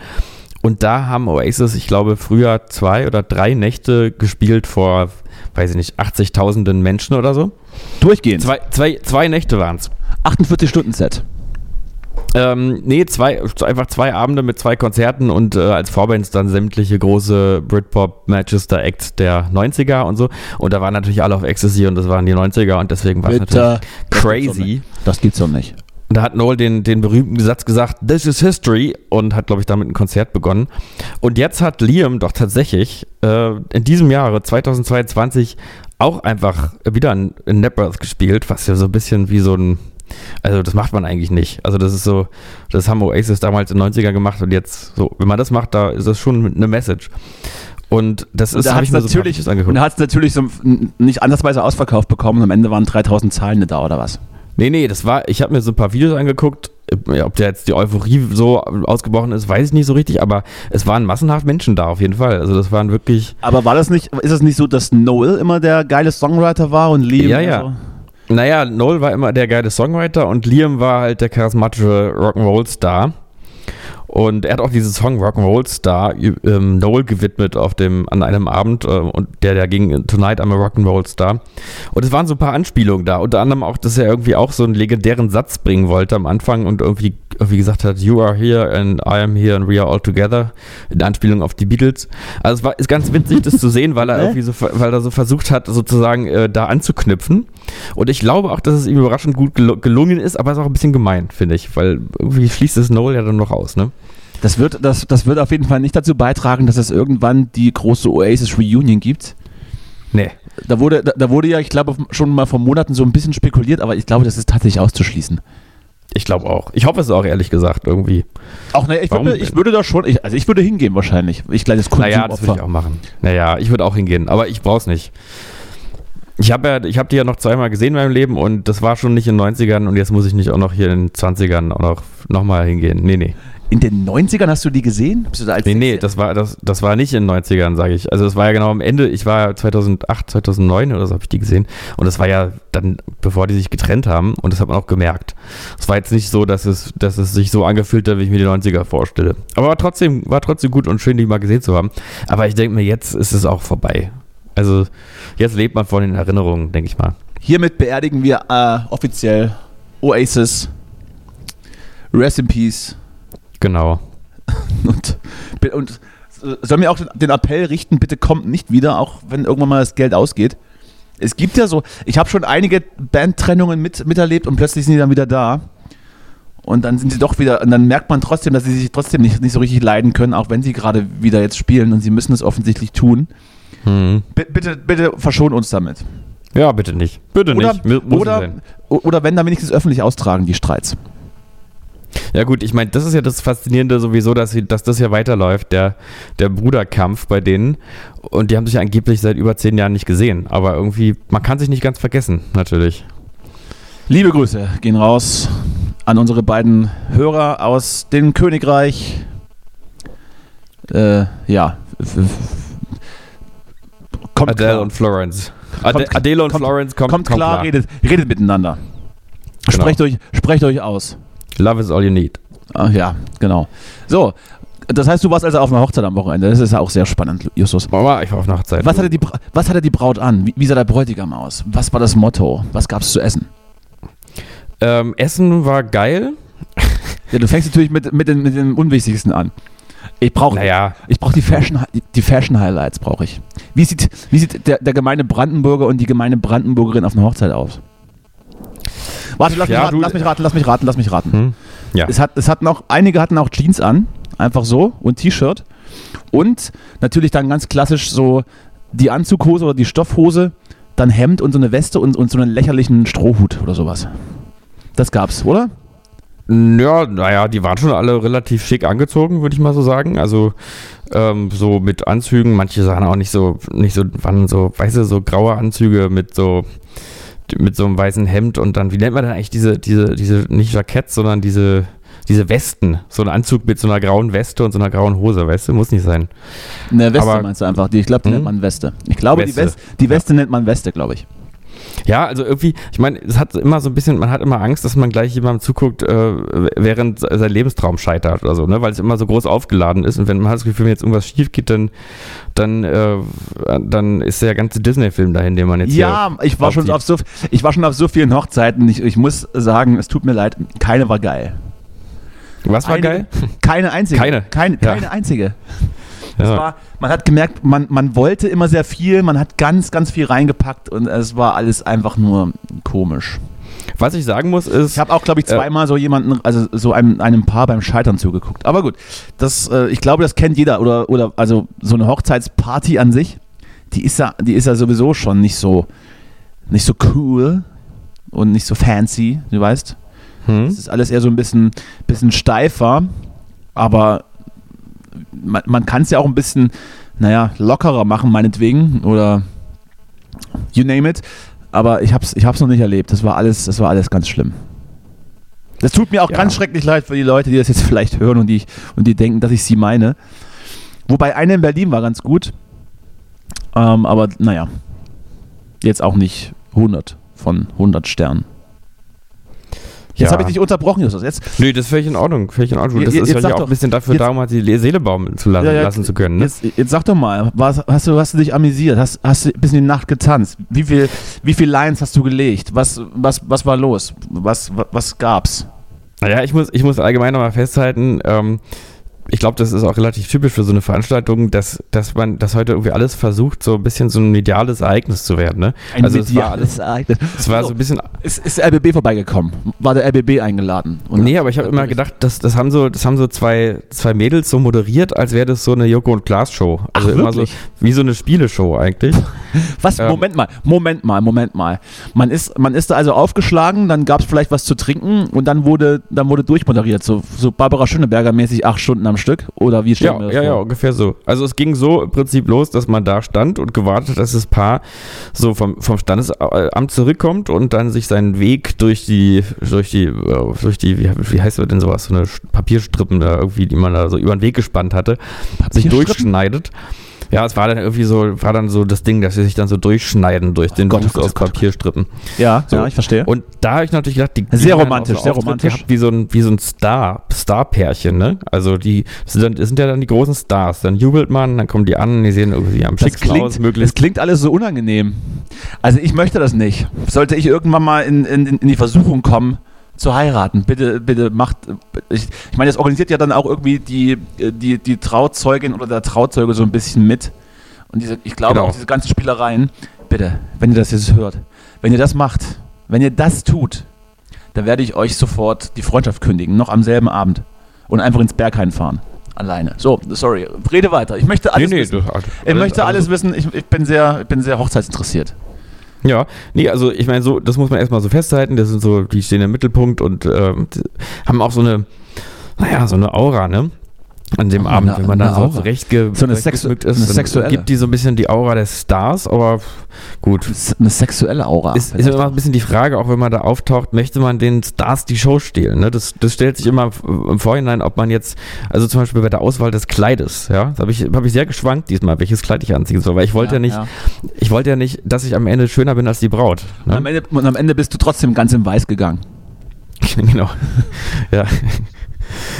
Speaker 2: Und da haben Oasis, ich glaube, früher zwei oder drei Nächte gespielt vor, weiß ich nicht, 80.000 Menschen oder so.
Speaker 1: Durchgehend.
Speaker 2: Zwei, zwei, zwei Nächte waren es.
Speaker 1: 48-Stunden-Set.
Speaker 2: Ähm, nee, zwei, einfach zwei Abende mit zwei Konzerten und äh, als Vorbands dann sämtliche große Britpop-Manchester Acts der 90er und so. Und da waren natürlich alle auf Ecstasy und das waren die 90er und deswegen war es natürlich crazy.
Speaker 1: Das gibt's doch nicht.
Speaker 2: Und da hat Noel den, den berühmten Satz gesagt, This is History und hat, glaube ich, damit ein Konzert begonnen. Und jetzt hat Liam doch tatsächlich äh, in diesem Jahre, 2022, auch einfach wieder in, in gespielt, was ja so ein bisschen wie so ein, also das macht man eigentlich nicht. Also das ist so, das haben Oasis damals in den 90er gemacht und jetzt so, wenn man das macht, da ist das schon eine Message. Und das
Speaker 1: Und
Speaker 2: ist,
Speaker 1: da
Speaker 2: habe ich mir so
Speaker 1: natürlich, und
Speaker 2: angeguckt.
Speaker 1: da hat es natürlich so nicht andersweise ausverkauft bekommen und am Ende waren 3000 Zahlende da oder was?
Speaker 2: Nee, nee, das war, ich habe mir so ein paar Videos angeguckt. Äh, ob der jetzt die Euphorie so ausgebrochen ist, weiß ich nicht so richtig, aber es waren massenhaft Menschen da auf jeden Fall. Also das waren wirklich.
Speaker 1: Aber war das nicht, ist es nicht so, dass Noel immer der geile Songwriter war und Liam?
Speaker 2: Ja, ja. So? Naja, Noel war immer der geile Songwriter und Liam war halt der charismatische Rock'n'Roll-Star. Und er hat auch diesen Song Rock'n'Roll Star ähm, Noel gewidmet auf dem, an einem Abend, äh, und der, der ging Tonight I'm a Rock'n'Roll Star. Und es waren so ein paar Anspielungen da. Unter anderem auch, dass er irgendwie auch so einen legendären Satz bringen wollte am Anfang und irgendwie, irgendwie gesagt hat, You are here and I am here and we are all together. In Anspielung auf die Beatles. Also es war, ist ganz witzig, das zu sehen, weil er irgendwie so, weil er so versucht hat, sozusagen äh, da anzuknüpfen. Und ich glaube auch, dass es ihm überraschend gut gelungen ist, aber es ist auch ein bisschen gemein, finde ich, weil irgendwie schließt es Noel ja dann noch aus, ne?
Speaker 1: Das wird, das, das wird auf jeden Fall nicht dazu beitragen, dass es irgendwann die große Oasis Reunion gibt.
Speaker 2: Nee.
Speaker 1: Da wurde, da, da wurde ja, ich glaube, schon mal vor Monaten so ein bisschen spekuliert, aber ich glaube, das ist tatsächlich auszuschließen.
Speaker 2: Ich glaube auch. Ich hoffe es auch, ehrlich gesagt, irgendwie.
Speaker 1: Auch, naja, ich, würde, ich würde da schon, ich, also ich würde hingehen wahrscheinlich. Ich kleines
Speaker 2: Konsumopfer. Naja, das würde ich auch machen. Naja, ich würde auch hingehen, aber ich brauche es nicht. Ich habe ja, ich habe die ja noch zweimal gesehen in meinem Leben und das war schon nicht in den 90ern und jetzt muss ich nicht auch noch hier in den 20ern auch noch, noch mal hingehen. Nee, nee.
Speaker 1: In den 90ern hast du die gesehen?
Speaker 2: Bist du da als nee, nee, das war, das, das war nicht in den 90ern, sage ich. Also das war ja genau am Ende, ich war 2008, 2009 oder so habe ich die gesehen. Und das war ja dann, bevor die sich getrennt haben und das hat man auch gemerkt. Es war jetzt nicht so, dass es, dass es sich so angefühlt hat, wie ich mir die 90er vorstelle. Aber war trotzdem, war trotzdem gut und schön, die mal gesehen zu haben. Aber ich denke mir, jetzt ist es auch vorbei. Also jetzt lebt man von den Erinnerungen, denke ich mal.
Speaker 1: Hiermit beerdigen wir äh, offiziell Oasis. Rest in Peace.
Speaker 2: Genau.
Speaker 1: und, und soll mir auch den Appell richten, bitte kommt nicht wieder, auch wenn irgendwann mal das Geld ausgeht. Es gibt ja so, ich habe schon einige Bandtrennungen mit, miterlebt und plötzlich sind die dann wieder da. Und dann sind sie doch wieder, und dann merkt man trotzdem, dass sie sich trotzdem nicht, nicht so richtig leiden können, auch wenn sie gerade wieder jetzt spielen und sie müssen es offensichtlich tun. Hm. Bitte, bitte verschon uns damit.
Speaker 2: Ja, bitte nicht. Bitte
Speaker 1: oder,
Speaker 2: nicht.
Speaker 1: Muss oder, oder wenn dann wenigstens öffentlich austragen, die Streits.
Speaker 2: Ja gut, ich meine, das ist ja das Faszinierende sowieso, dass, sie, dass das ja weiterläuft, der, der Bruderkampf bei denen. Und die haben sich angeblich seit über zehn Jahren nicht gesehen. Aber irgendwie, man kann sich nicht ganz vergessen, natürlich.
Speaker 1: Liebe Grüße gehen raus an unsere beiden Hörer aus dem Königreich. Äh, ja.
Speaker 2: Kommt Adele klar. und Florence.
Speaker 1: Ade kommt, Adele und kommt, Florence kommt, kommt, kommt klar, klar. Redet, redet miteinander. Genau. Sprecht, euch, sprecht euch aus.
Speaker 2: Love is all you need.
Speaker 1: Ach ja, genau. So, das heißt, du warst also auf einer Hochzeit am Wochenende. Das ist ja auch sehr spannend, Justus.
Speaker 2: Mama, ich war auf einer Hochzeit.
Speaker 1: Was hatte die, was hatte die Braut an? Wie, wie sah der Bräutigam aus? Was war das Motto? Was gab es zu essen?
Speaker 2: Ähm, essen war geil.
Speaker 1: Ja, du fängst natürlich mit, mit, den, mit dem Unwichtigsten an. Ich brauche
Speaker 2: naja.
Speaker 1: ich brauch die Fashion, die Fashion Highlights brauche ich. Wie sieht, wie sieht der, der gemeine Brandenburger und die gemeine Brandenburgerin auf einer Hochzeit aus? Warte, lass, ja, mich, raten, lass mich raten, lass mich raten, lass mich raten. Hm? Ja. Es hat, es hat noch, einige hatten auch Jeans an, einfach so, und T-Shirt. Und natürlich dann ganz klassisch so die Anzughose oder die Stoffhose, dann Hemd und so eine Weste und, und so einen lächerlichen Strohhut oder sowas. Das gab's, oder?
Speaker 2: Ja, naja, die waren schon alle relativ schick angezogen, würde ich mal so sagen. Also ähm, so mit Anzügen, manche sahen auch nicht so, nicht so, waren so, weißt du, so graue Anzüge mit so mit so einem weißen Hemd und dann, wie nennt man denn eigentlich diese, diese, diese, nicht Jackett, sondern diese, diese Westen. So ein Anzug mit so einer grauen Weste und so einer grauen Hose, weißt du? Muss nicht sein.
Speaker 1: Eine Weste Aber, meinst du einfach? Die, ich glaube, die hm? nennt man Weste. Ich glaube, Weste. die, West, die Weste ja. nennt man Weste, glaube ich.
Speaker 2: Ja, also irgendwie, ich meine, es hat immer so ein bisschen, man hat immer Angst, dass man gleich jemandem zuguckt, äh, während sein Lebenstraum scheitert oder so, ne? Weil es immer so groß aufgeladen ist und wenn man hat das Gefühl, wenn jetzt irgendwas schief geht, dann, dann, äh, dann ist der ganze Disney-Film dahin, den man jetzt
Speaker 1: Ja, ich war schon auf so, ich war schon auf so vielen Hochzeiten. Ich, ich muss sagen, es tut mir leid, keine war geil.
Speaker 2: Was war Eine, geil?
Speaker 1: Keine einzige.
Speaker 2: Keine.
Speaker 1: Keine, keine ja. einzige. Ja. War, man hat gemerkt, man, man wollte immer sehr viel, man hat ganz, ganz viel reingepackt und es war alles einfach nur komisch.
Speaker 2: Was ich sagen muss ist.
Speaker 1: Ich habe auch, glaube ich, äh, zweimal äh, so jemanden, also so einem, einem Paar beim Scheitern zugeguckt. Aber gut, das, äh, ich glaube, das kennt jeder. Oder, oder also so eine Hochzeitsparty an sich, die ist ja, die ist ja sowieso schon nicht so, nicht so cool und nicht so fancy, du weißt. Hm. Das ist alles eher so ein bisschen, bisschen steifer, aber man, man kann es ja auch ein bisschen, naja, lockerer machen, meinetwegen, oder you name it. aber ich hab's, ich hab's noch nicht erlebt. Das war alles, das war alles ganz schlimm. Das tut mir auch
Speaker 2: Ja.
Speaker 1: ganz schrecklich leid für die Leute, die das jetzt vielleicht hören und die, und die denken, dass ich sie meine. Wobei eine in Berlin war ganz gut. Ähm, aber naja, jetzt auch nicht 100 von 100 Sternen. Jetzt
Speaker 2: Ja.
Speaker 1: habe ich dich unterbrochen, Justus. Jetzt,
Speaker 2: Nö, das ist völlig in Ordnung. Völlig in Ordnung. Das
Speaker 1: Jetzt-
Speaker 2: ist
Speaker 1: jetzt
Speaker 2: ja auch
Speaker 1: doch-
Speaker 2: ein bisschen dafür
Speaker 1: jetzt-
Speaker 2: da, um halt die Seele baumeln zu lassen,
Speaker 1: Ja, ja,
Speaker 2: lassen zu können. Ne?
Speaker 1: jetzt, jetzt sag doch mal, was, hast, du, hast du dich amüsiert? Hast, hast du bis in die Nacht getanzt? Wie viel, wie viel Lines hast du gelegt? Was, was, was war los? Was, was, was gab's?
Speaker 2: Naja, ich muss, ich muss allgemein nochmal festhalten, ähm, ich glaube, das ist auch relativ typisch für so eine Veranstaltung, dass, dass man, dass heute irgendwie alles versucht, so ein bisschen so ein mediales Ereignis zu werden. Ne?
Speaker 1: Ein
Speaker 2: also es war
Speaker 1: mediales Ereignis.
Speaker 2: es war so ein bisschen
Speaker 1: Ist, ist der RBB vorbeigekommen? War der RBB eingeladen? Und
Speaker 2: Nee, aber ich habe immer gedacht, das, das haben so, das haben so zwei, zwei Mädels so moderiert, als wäre das so eine Joko und Klaas Show. Also
Speaker 1: Ach,
Speaker 2: immer so wie so eine Spieleshow eigentlich.
Speaker 1: Was?
Speaker 2: Ähm,
Speaker 1: Moment mal, Moment mal, Moment mal. Man ist, man ist da also aufgeschlagen, dann gab es vielleicht was zu trinken und dann wurde, dann wurde durchmoderiert. So, so Barbara Schöneberger mäßig acht Stunden am Stück. Oder wie stellen
Speaker 2: Ja,
Speaker 1: wir das
Speaker 2: ja, ja,
Speaker 1: vor?
Speaker 2: ungefähr so. Also es ging so im Prinzip los, dass man da stand und gewartet dass das Paar so vom, vom Standesamt zurückkommt und dann sich seinen Weg durch die, durch die, äh, durch die, wie, wie heißt das denn sowas, so eine Papierstrippen da irgendwie, die man da so über den Weg gespannt hatte, sich durchschneidet. Ja, es war dann irgendwie so, war dann so das Ding, dass sie sich dann so durchschneiden durch den
Speaker 1: Gott, oh Gott, oh
Speaker 2: aus
Speaker 1: Gott.
Speaker 2: Papierstrippen.
Speaker 1: Ja,
Speaker 2: So.
Speaker 1: ja, ich verstehe.
Speaker 2: Und da habe ich natürlich gedacht, die
Speaker 1: Sehr romantisch, sehr
Speaker 2: Auftritt
Speaker 1: romantisch.
Speaker 2: Gehabt, wie so ein, wie so ein Star, Star-Pärchen, ne? Also die das sind, dann, das sind ja dann die großen Stars. Dann jubelt man, dann kommen die an, die sehen irgendwie am
Speaker 1: Das
Speaker 2: schicksten aus,
Speaker 1: klingt, das klingt alles so unangenehm. Also ich möchte das nicht. Sollte ich irgendwann mal in, in, in die Versuchung kommen, zu heiraten, bitte, bitte macht. Ich, ich meine, das organisiert ja dann auch irgendwie die, die, die Trauzeugin oder der Trauzeuge so ein bisschen mit. Und diese, ich glaube
Speaker 2: Genau.
Speaker 1: auch diese ganzen Spielereien, bitte, wenn ihr das jetzt hört, wenn ihr das macht, wenn ihr das tut, dann werde ich euch sofort die Freundschaft kündigen, noch am selben Abend. Und einfach ins Berghain fahren. Alleine. So, sorry, rede weiter. Ich möchte alles wissen.
Speaker 2: du-
Speaker 1: Ich
Speaker 2: alles-
Speaker 1: möchte alles
Speaker 2: alles-
Speaker 1: wissen. Ich, ich, bin sehr, ich bin sehr hochzeitsinteressiert.
Speaker 2: Ja, nee, also ich meine, so, das muss man erstmal so festhalten. Das sind so, die stehen im Mittelpunkt und ähm, haben auch so eine, naja, so eine Aura, ne? An dem
Speaker 1: Eine-
Speaker 2: Abend, wenn man dann
Speaker 1: eine
Speaker 2: so
Speaker 1: Aura.
Speaker 2: zurechtge
Speaker 1: So eine sexu- eine
Speaker 2: ist, dann
Speaker 1: sexuelle.
Speaker 2: gibt die so ein bisschen die Aura des Stars, aber gut.
Speaker 1: Eine sexuelle Aura.
Speaker 2: Ist, ist immer ein bisschen die Frage, auch wenn man da auftaucht, möchte man den Stars die Show stehlen? Ne? Das, das stellt sich immer im Vorhinein, ob man jetzt, also zum Beispiel bei der Auswahl des Kleides, ja, da habe ich, hab ich sehr geschwankt diesmal, welches Kleid ich anziehen soll, weil ich wollte ja, nicht, ich wollte ja nicht, dass ich am Ende schöner bin als die Braut.
Speaker 1: Und, am
Speaker 2: Ne?
Speaker 1: Ende, und am Ende bist du trotzdem ganz in Weiß gegangen.
Speaker 2: genau. ja.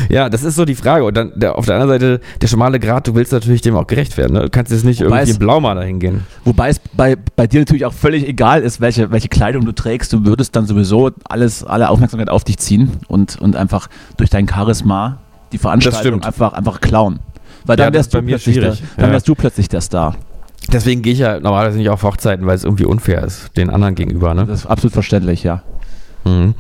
Speaker 2: Ja, das ist so die Frage. Und dann der, auf der anderen Seite, der schmale Grat, du willst natürlich dem auch gerecht werden. Ne? Du kannst jetzt nicht
Speaker 1: Wobei
Speaker 2: irgendwie
Speaker 1: es-
Speaker 2: in Blaumaler hingehen.
Speaker 1: Wobei es bei, bei dir natürlich auch völlig egal ist, welche, welche Kleidung du trägst. Du würdest dann sowieso alles, alle Aufmerksamkeit auf dich ziehen und, und einfach durch dein Charisma die Veranstaltung einfach, einfach klauen. Weil
Speaker 2: Ja,
Speaker 1: dann
Speaker 2: das
Speaker 1: wärst, du
Speaker 2: mir
Speaker 1: plötzlich der, dann
Speaker 2: Ja.
Speaker 1: wärst du plötzlich der Star.
Speaker 2: Deswegen gehe ich ja normalerweise nicht auf Hochzeiten, weil es irgendwie unfair ist, den anderen gegenüber. Ne?
Speaker 1: Das ist absolut verständlich, ja.
Speaker 2: Mhm.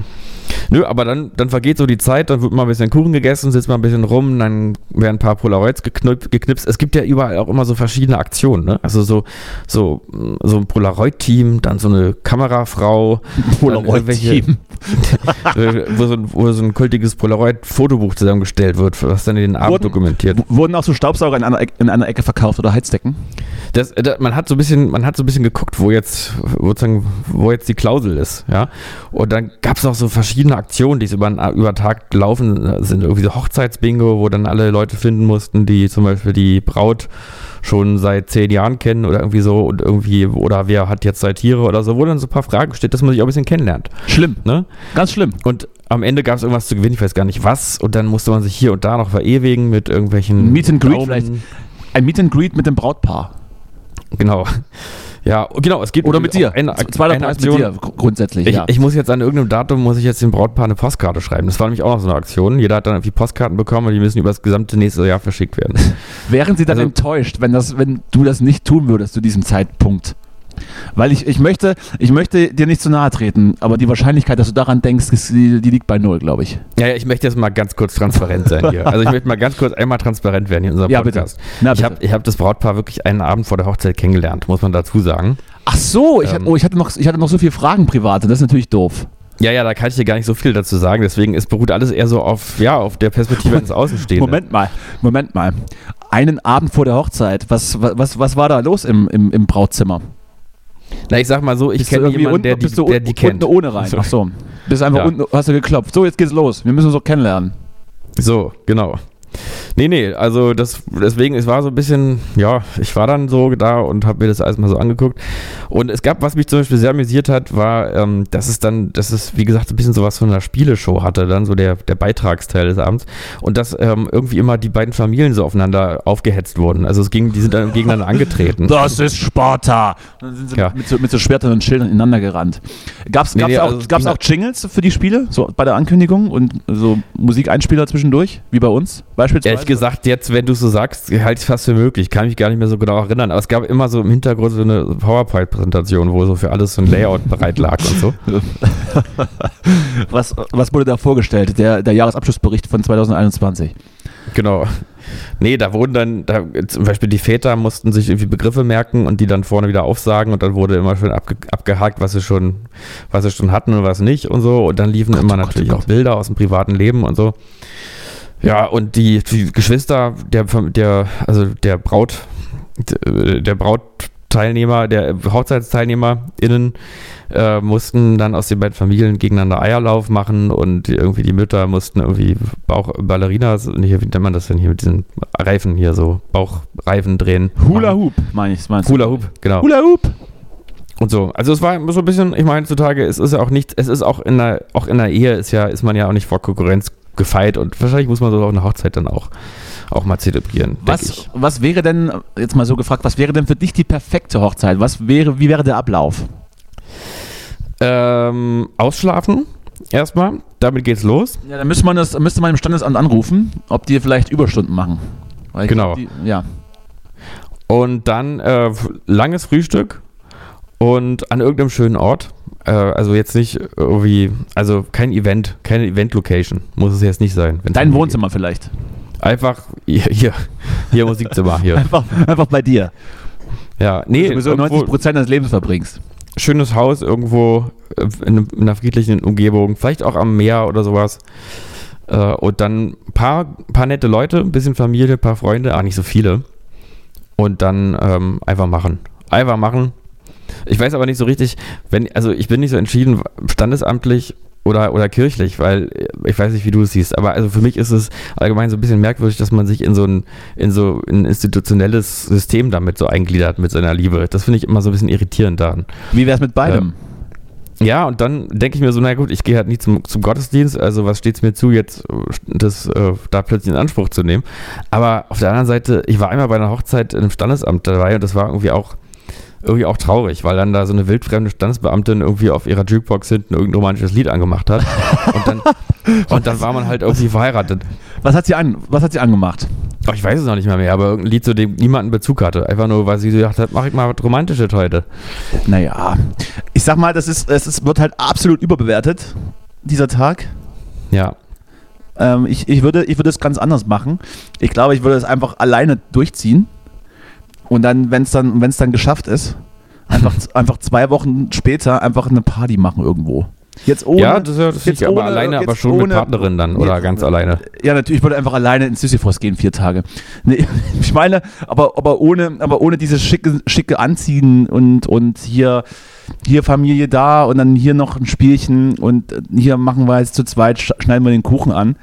Speaker 2: Nö, aber dann, dann vergeht so die Zeit, dann wird mal ein bisschen Kuchen gegessen, sitzt mal ein bisschen rum, dann werden ein paar Polaroids geknüp, geknipst. Es gibt ja überall auch immer so verschiedene Aktionen, ne? Also so, so, so ein Polaroid-Team, dann so eine Kamerafrau,
Speaker 1: Polaroid-Team.
Speaker 2: äh, wo, so ein, wo so ein kultiges Polaroid-Fotobuch zusammengestellt wird, was dann den Abend
Speaker 1: Wurden-
Speaker 2: dokumentiert.
Speaker 1: Wurden auch so Staubsauger in einer, Ecke- in einer Ecke verkauft oder Heizdecken?
Speaker 2: Das, äh, da, man hat so ein bisschen, man hat so ein bisschen geguckt, wo jetzt, wo jetzt die Klausel ist, ja. Und dann gab es auch so verschiedene Aktionen, die es über, über Tag gelaufen sind. Irgendwie so Hochzeitsbingo, wo dann alle Leute finden mussten, die zum Beispiel die Braut schon seit zehn Jahren kennen oder irgendwie so und irgendwie, oder wer hat jetzt zwei Tiere oder so, wo dann so ein paar Fragen steht, dass man sich auch ein bisschen kennenlernt.
Speaker 1: Schlimm,
Speaker 2: Ne?
Speaker 1: ganz schlimm.
Speaker 2: Und am Ende gab es irgendwas zu gewinnen, ich weiß gar nicht was, und dann musste man sich hier und da noch verewigen mit irgendwelchen
Speaker 1: Meet and Greet vielleicht. Ein Meet and Greet mit dem Brautpaar.
Speaker 2: Genau. Ja, genau. Es gibt
Speaker 1: Oder mit dir.
Speaker 2: Eine,
Speaker 1: Zweiter
Speaker 2: eine
Speaker 1: Preis
Speaker 2: Aktion.
Speaker 1: mit dir, gr- grundsätzlich,
Speaker 2: Ich,
Speaker 1: ja.
Speaker 2: ich muss jetzt an irgendeinem Datum, muss ich jetzt dem Brautpaar eine Postkarte schreiben. Das war nämlich auch noch so eine Aktion. Jeder hat dann irgendwie Postkarten bekommen und die müssen über das gesamte nächste Jahr verschickt werden.
Speaker 1: Wären Sie dann
Speaker 2: Also-
Speaker 1: enttäuscht, wenn, das, wenn du das nicht tun würdest zu diesem Zeitpunkt? Weil ich, ich, möchte, ich möchte dir nicht zu nahe treten, aber die Wahrscheinlichkeit, dass du daran denkst, die, die liegt bei null, glaube ich.
Speaker 2: ja, ja, ich möchte jetzt mal ganz kurz transparent sein hier. Also ich möchte mal ganz kurz einmal transparent werden hier in unserem
Speaker 1: Ja, bitte.
Speaker 2: Podcast.
Speaker 1: Na,
Speaker 2: Ich
Speaker 1: bitte.
Speaker 2: habe ich hab das Brautpaar wirklich einen Abend vor der Hochzeit kennengelernt, muss man dazu sagen.
Speaker 1: Ach so, ich,
Speaker 2: Ähm.
Speaker 1: hatte, oh, ich, hatte noch, ich hatte noch so viele Fragen private, das ist natürlich doof.
Speaker 2: Ja, ja, da kann ich dir gar nicht so viel dazu sagen. Deswegen ist beruht alles eher so auf, ja, auf der Perspektive ins Außenstehende.
Speaker 1: Moment mal, Moment mal. Einen Abend vor der Hochzeit, was, was, was war da los im, im, im Brautzimmer?
Speaker 2: Na, ich sag mal so, ich kenne
Speaker 1: irgendwie
Speaker 2: jemanden,
Speaker 1: unten,
Speaker 2: der die,
Speaker 1: bist du
Speaker 2: der
Speaker 1: unten
Speaker 2: kennt.
Speaker 1: ohne rein? Ach so. Bist einfach
Speaker 2: Ja.
Speaker 1: unten, hast du geklopft. So, jetzt geht's los. Wir müssen uns auch kennenlernen.
Speaker 2: So, genau. Nee, nee, also das, deswegen, es war so ein bisschen, ja, ich war dann so da und habe mir das alles mal so angeguckt. Und es gab, was mich zum Beispiel sehr amüsiert hat, war, ähm, dass es dann, dass es, wie gesagt, ein bisschen sowas von einer Spieleshow hatte, dann so der, der Beitragsteil des Abends. Und dass ähm, irgendwie immer die beiden Familien so aufeinander aufgehetzt wurden. Also es ging, die sind dann gegeneinander angetreten.
Speaker 1: Das ist Sparta. Dann sind sie
Speaker 2: Ja.
Speaker 1: mit, so, mit so Schwertern und Schildern ineinander gerannt. Gab's,
Speaker 2: Nee,
Speaker 1: gab's,
Speaker 2: nee,
Speaker 1: auch,
Speaker 2: also es
Speaker 1: gab's auch Jingles für die Spiele? So bei der Ankündigung und so Musikeinspieler zwischendurch? Wie bei uns beispielsweise?
Speaker 2: Ehrlich gesagt, jetzt, wenn du so sagst, halte ich fast für möglich. Kann mich gar nicht mehr so genau erinnern. Aber es gab immer so im Hintergrund so eine PowerPoint-Präsentation, wo so für alles so ein Layout bereit lag und so.
Speaker 1: Was, was wurde da vorgestellt? Der, der Jahresabschlussbericht von 2021.
Speaker 2: Genau. Nee, da wurden dann, da, zum Beispiel die Väter mussten sich irgendwie Begriffe merken und die dann vorne wieder aufsagen und dann wurde immer schön abge, abgehakt, was sie schon, was sie schon hatten und was nicht und so. Und dann liefen immer
Speaker 1: Gott,
Speaker 2: natürlich
Speaker 1: oh
Speaker 2: auch
Speaker 1: Gott.
Speaker 2: Bilder aus dem privaten Leben und so. Ja, und die, die Geschwister der, der, also der Braut, der Brautteilnehmer, der HochzeitsteilnehmerInnen äh, mussten dann aus den beiden Familien gegeneinander Eierlauf machen und irgendwie die Mütter mussten irgendwie Bauch Ballerinas, nee, wie nennt man das denn hier mit diesen Reifen hier so, Bauchreifen drehen.
Speaker 1: Hula Hoop, meine ich. meinst du?
Speaker 2: Hula Hoop, genau.
Speaker 1: Hula Hoop.
Speaker 2: Und so. Also es war so ein bisschen, ich meine, heutzutage, es ist ja auch nicht, es ist auch in der, auch in der Ehe ist ja, ist man ja auch nicht vor Konkurrenz gefeit und wahrscheinlich muss man so auf einer Hochzeit dann auch, auch mal zelebrieren,
Speaker 1: Was, was wäre denn, jetzt mal so gefragt, was wäre denn für dich die perfekte Hochzeit? Was wäre, wie wäre der Ablauf?
Speaker 2: Ähm, ausschlafen erstmal, damit geht's los.
Speaker 1: Ja, dann müsste man, das, müsste man im Standesamt anrufen, ob die vielleicht Überstunden machen.
Speaker 2: Genau.
Speaker 1: Die, ja.
Speaker 2: Und dann äh, langes Frühstück und an irgendeinem schönen Ort. Äh, also jetzt nicht irgendwie, also kein Event, keine Event-Location. Muss es jetzt nicht sein.
Speaker 1: Dein Wohnzimmer vielleicht.
Speaker 2: geht. Einfach hier, hier, hier Musikzimmer, hier.
Speaker 1: Einfach, einfach bei dir.
Speaker 2: Ja, nee,
Speaker 1: Sowieso
Speaker 2: irgendwo
Speaker 1: 90 Prozent deines Lebens verbringst.
Speaker 2: schönes Haus irgendwo äh, in einer friedlichen Umgebung, vielleicht auch am Meer oder sowas. Äh, und dann ein paar, paar nette Leute, ein bisschen Familie, ein paar Freunde, ah, nicht so viele. Und dann ähm, einfach machen. Einfach machen. Ich weiß aber nicht so richtig, wenn, also ich bin nicht so entschieden, standesamtlich oder, oder kirchlich, weil äh, ich weiß nicht, wie du es siehst, aber also für mich ist es allgemein so ein bisschen merkwürdig, dass man sich in so ein, in so ein institutionelles System damit so eingliedert mit seiner Liebe. Das finde ich immer so ein bisschen irritierend daran.
Speaker 1: Wie wär's mit beidem?
Speaker 2: Ja, und dann denke ich mir so, na gut, ich gehe halt nie zum, zum Gottesdienst, also was steht es mir zu, jetzt äh, das äh, da plötzlich in Anspruch zu nehmen. Aber auf der anderen Seite, ich war einmal bei einer Hochzeit im Standesamt dabei und das war irgendwie auch irgendwie auch traurig, weil dann da so eine wildfremde Standesbeamtin irgendwie auf ihrer Jukebox hinten irgendein romantisches Lied angemacht hat. Und dann, und dann war man halt irgendwie verheiratet.
Speaker 1: Was hat sie an, was hat sie angemacht?
Speaker 2: Oh, ich weiß es noch nicht mal mehr, aber irgendein Lied, zu dem niemand einen Bezug hatte. Einfach nur, weil sie gedacht hat, mach ich mal was Romantisches heute.
Speaker 1: Naja, ich sag mal, das ist, es ist, wird halt absolut überbewertet, dieser Tag.
Speaker 2: Ja.
Speaker 1: Ähm, ich, ich, würde, ich würde es ganz anders machen. Ich glaube, ich würde es einfach alleine durchziehen. Und dann, wenn es dann, wenn's dann geschafft ist, einfach, einfach zwei Wochen später einfach eine Party machen irgendwo. Jetzt ohne.
Speaker 2: ja, das, ist ja- das
Speaker 1: jetzt
Speaker 2: ist aber
Speaker 1: ohne-
Speaker 2: alleine, aber schon mit
Speaker 1: ohne-
Speaker 2: Partnerin dann oder
Speaker 1: Nee,
Speaker 2: ganz alleine.
Speaker 1: Ja, natürlich, ich würde einfach alleine ins Sisyphos gehen, vier Tage. Nee, ich meine, aber, aber, ohne, aber ohne dieses schicke, schicke Anziehen und, und hier, hier Familie da und dann hier noch ein Spielchen und äh, hier machen wir jetzt zu zweit, sch- schneiden wir den Kuchen an.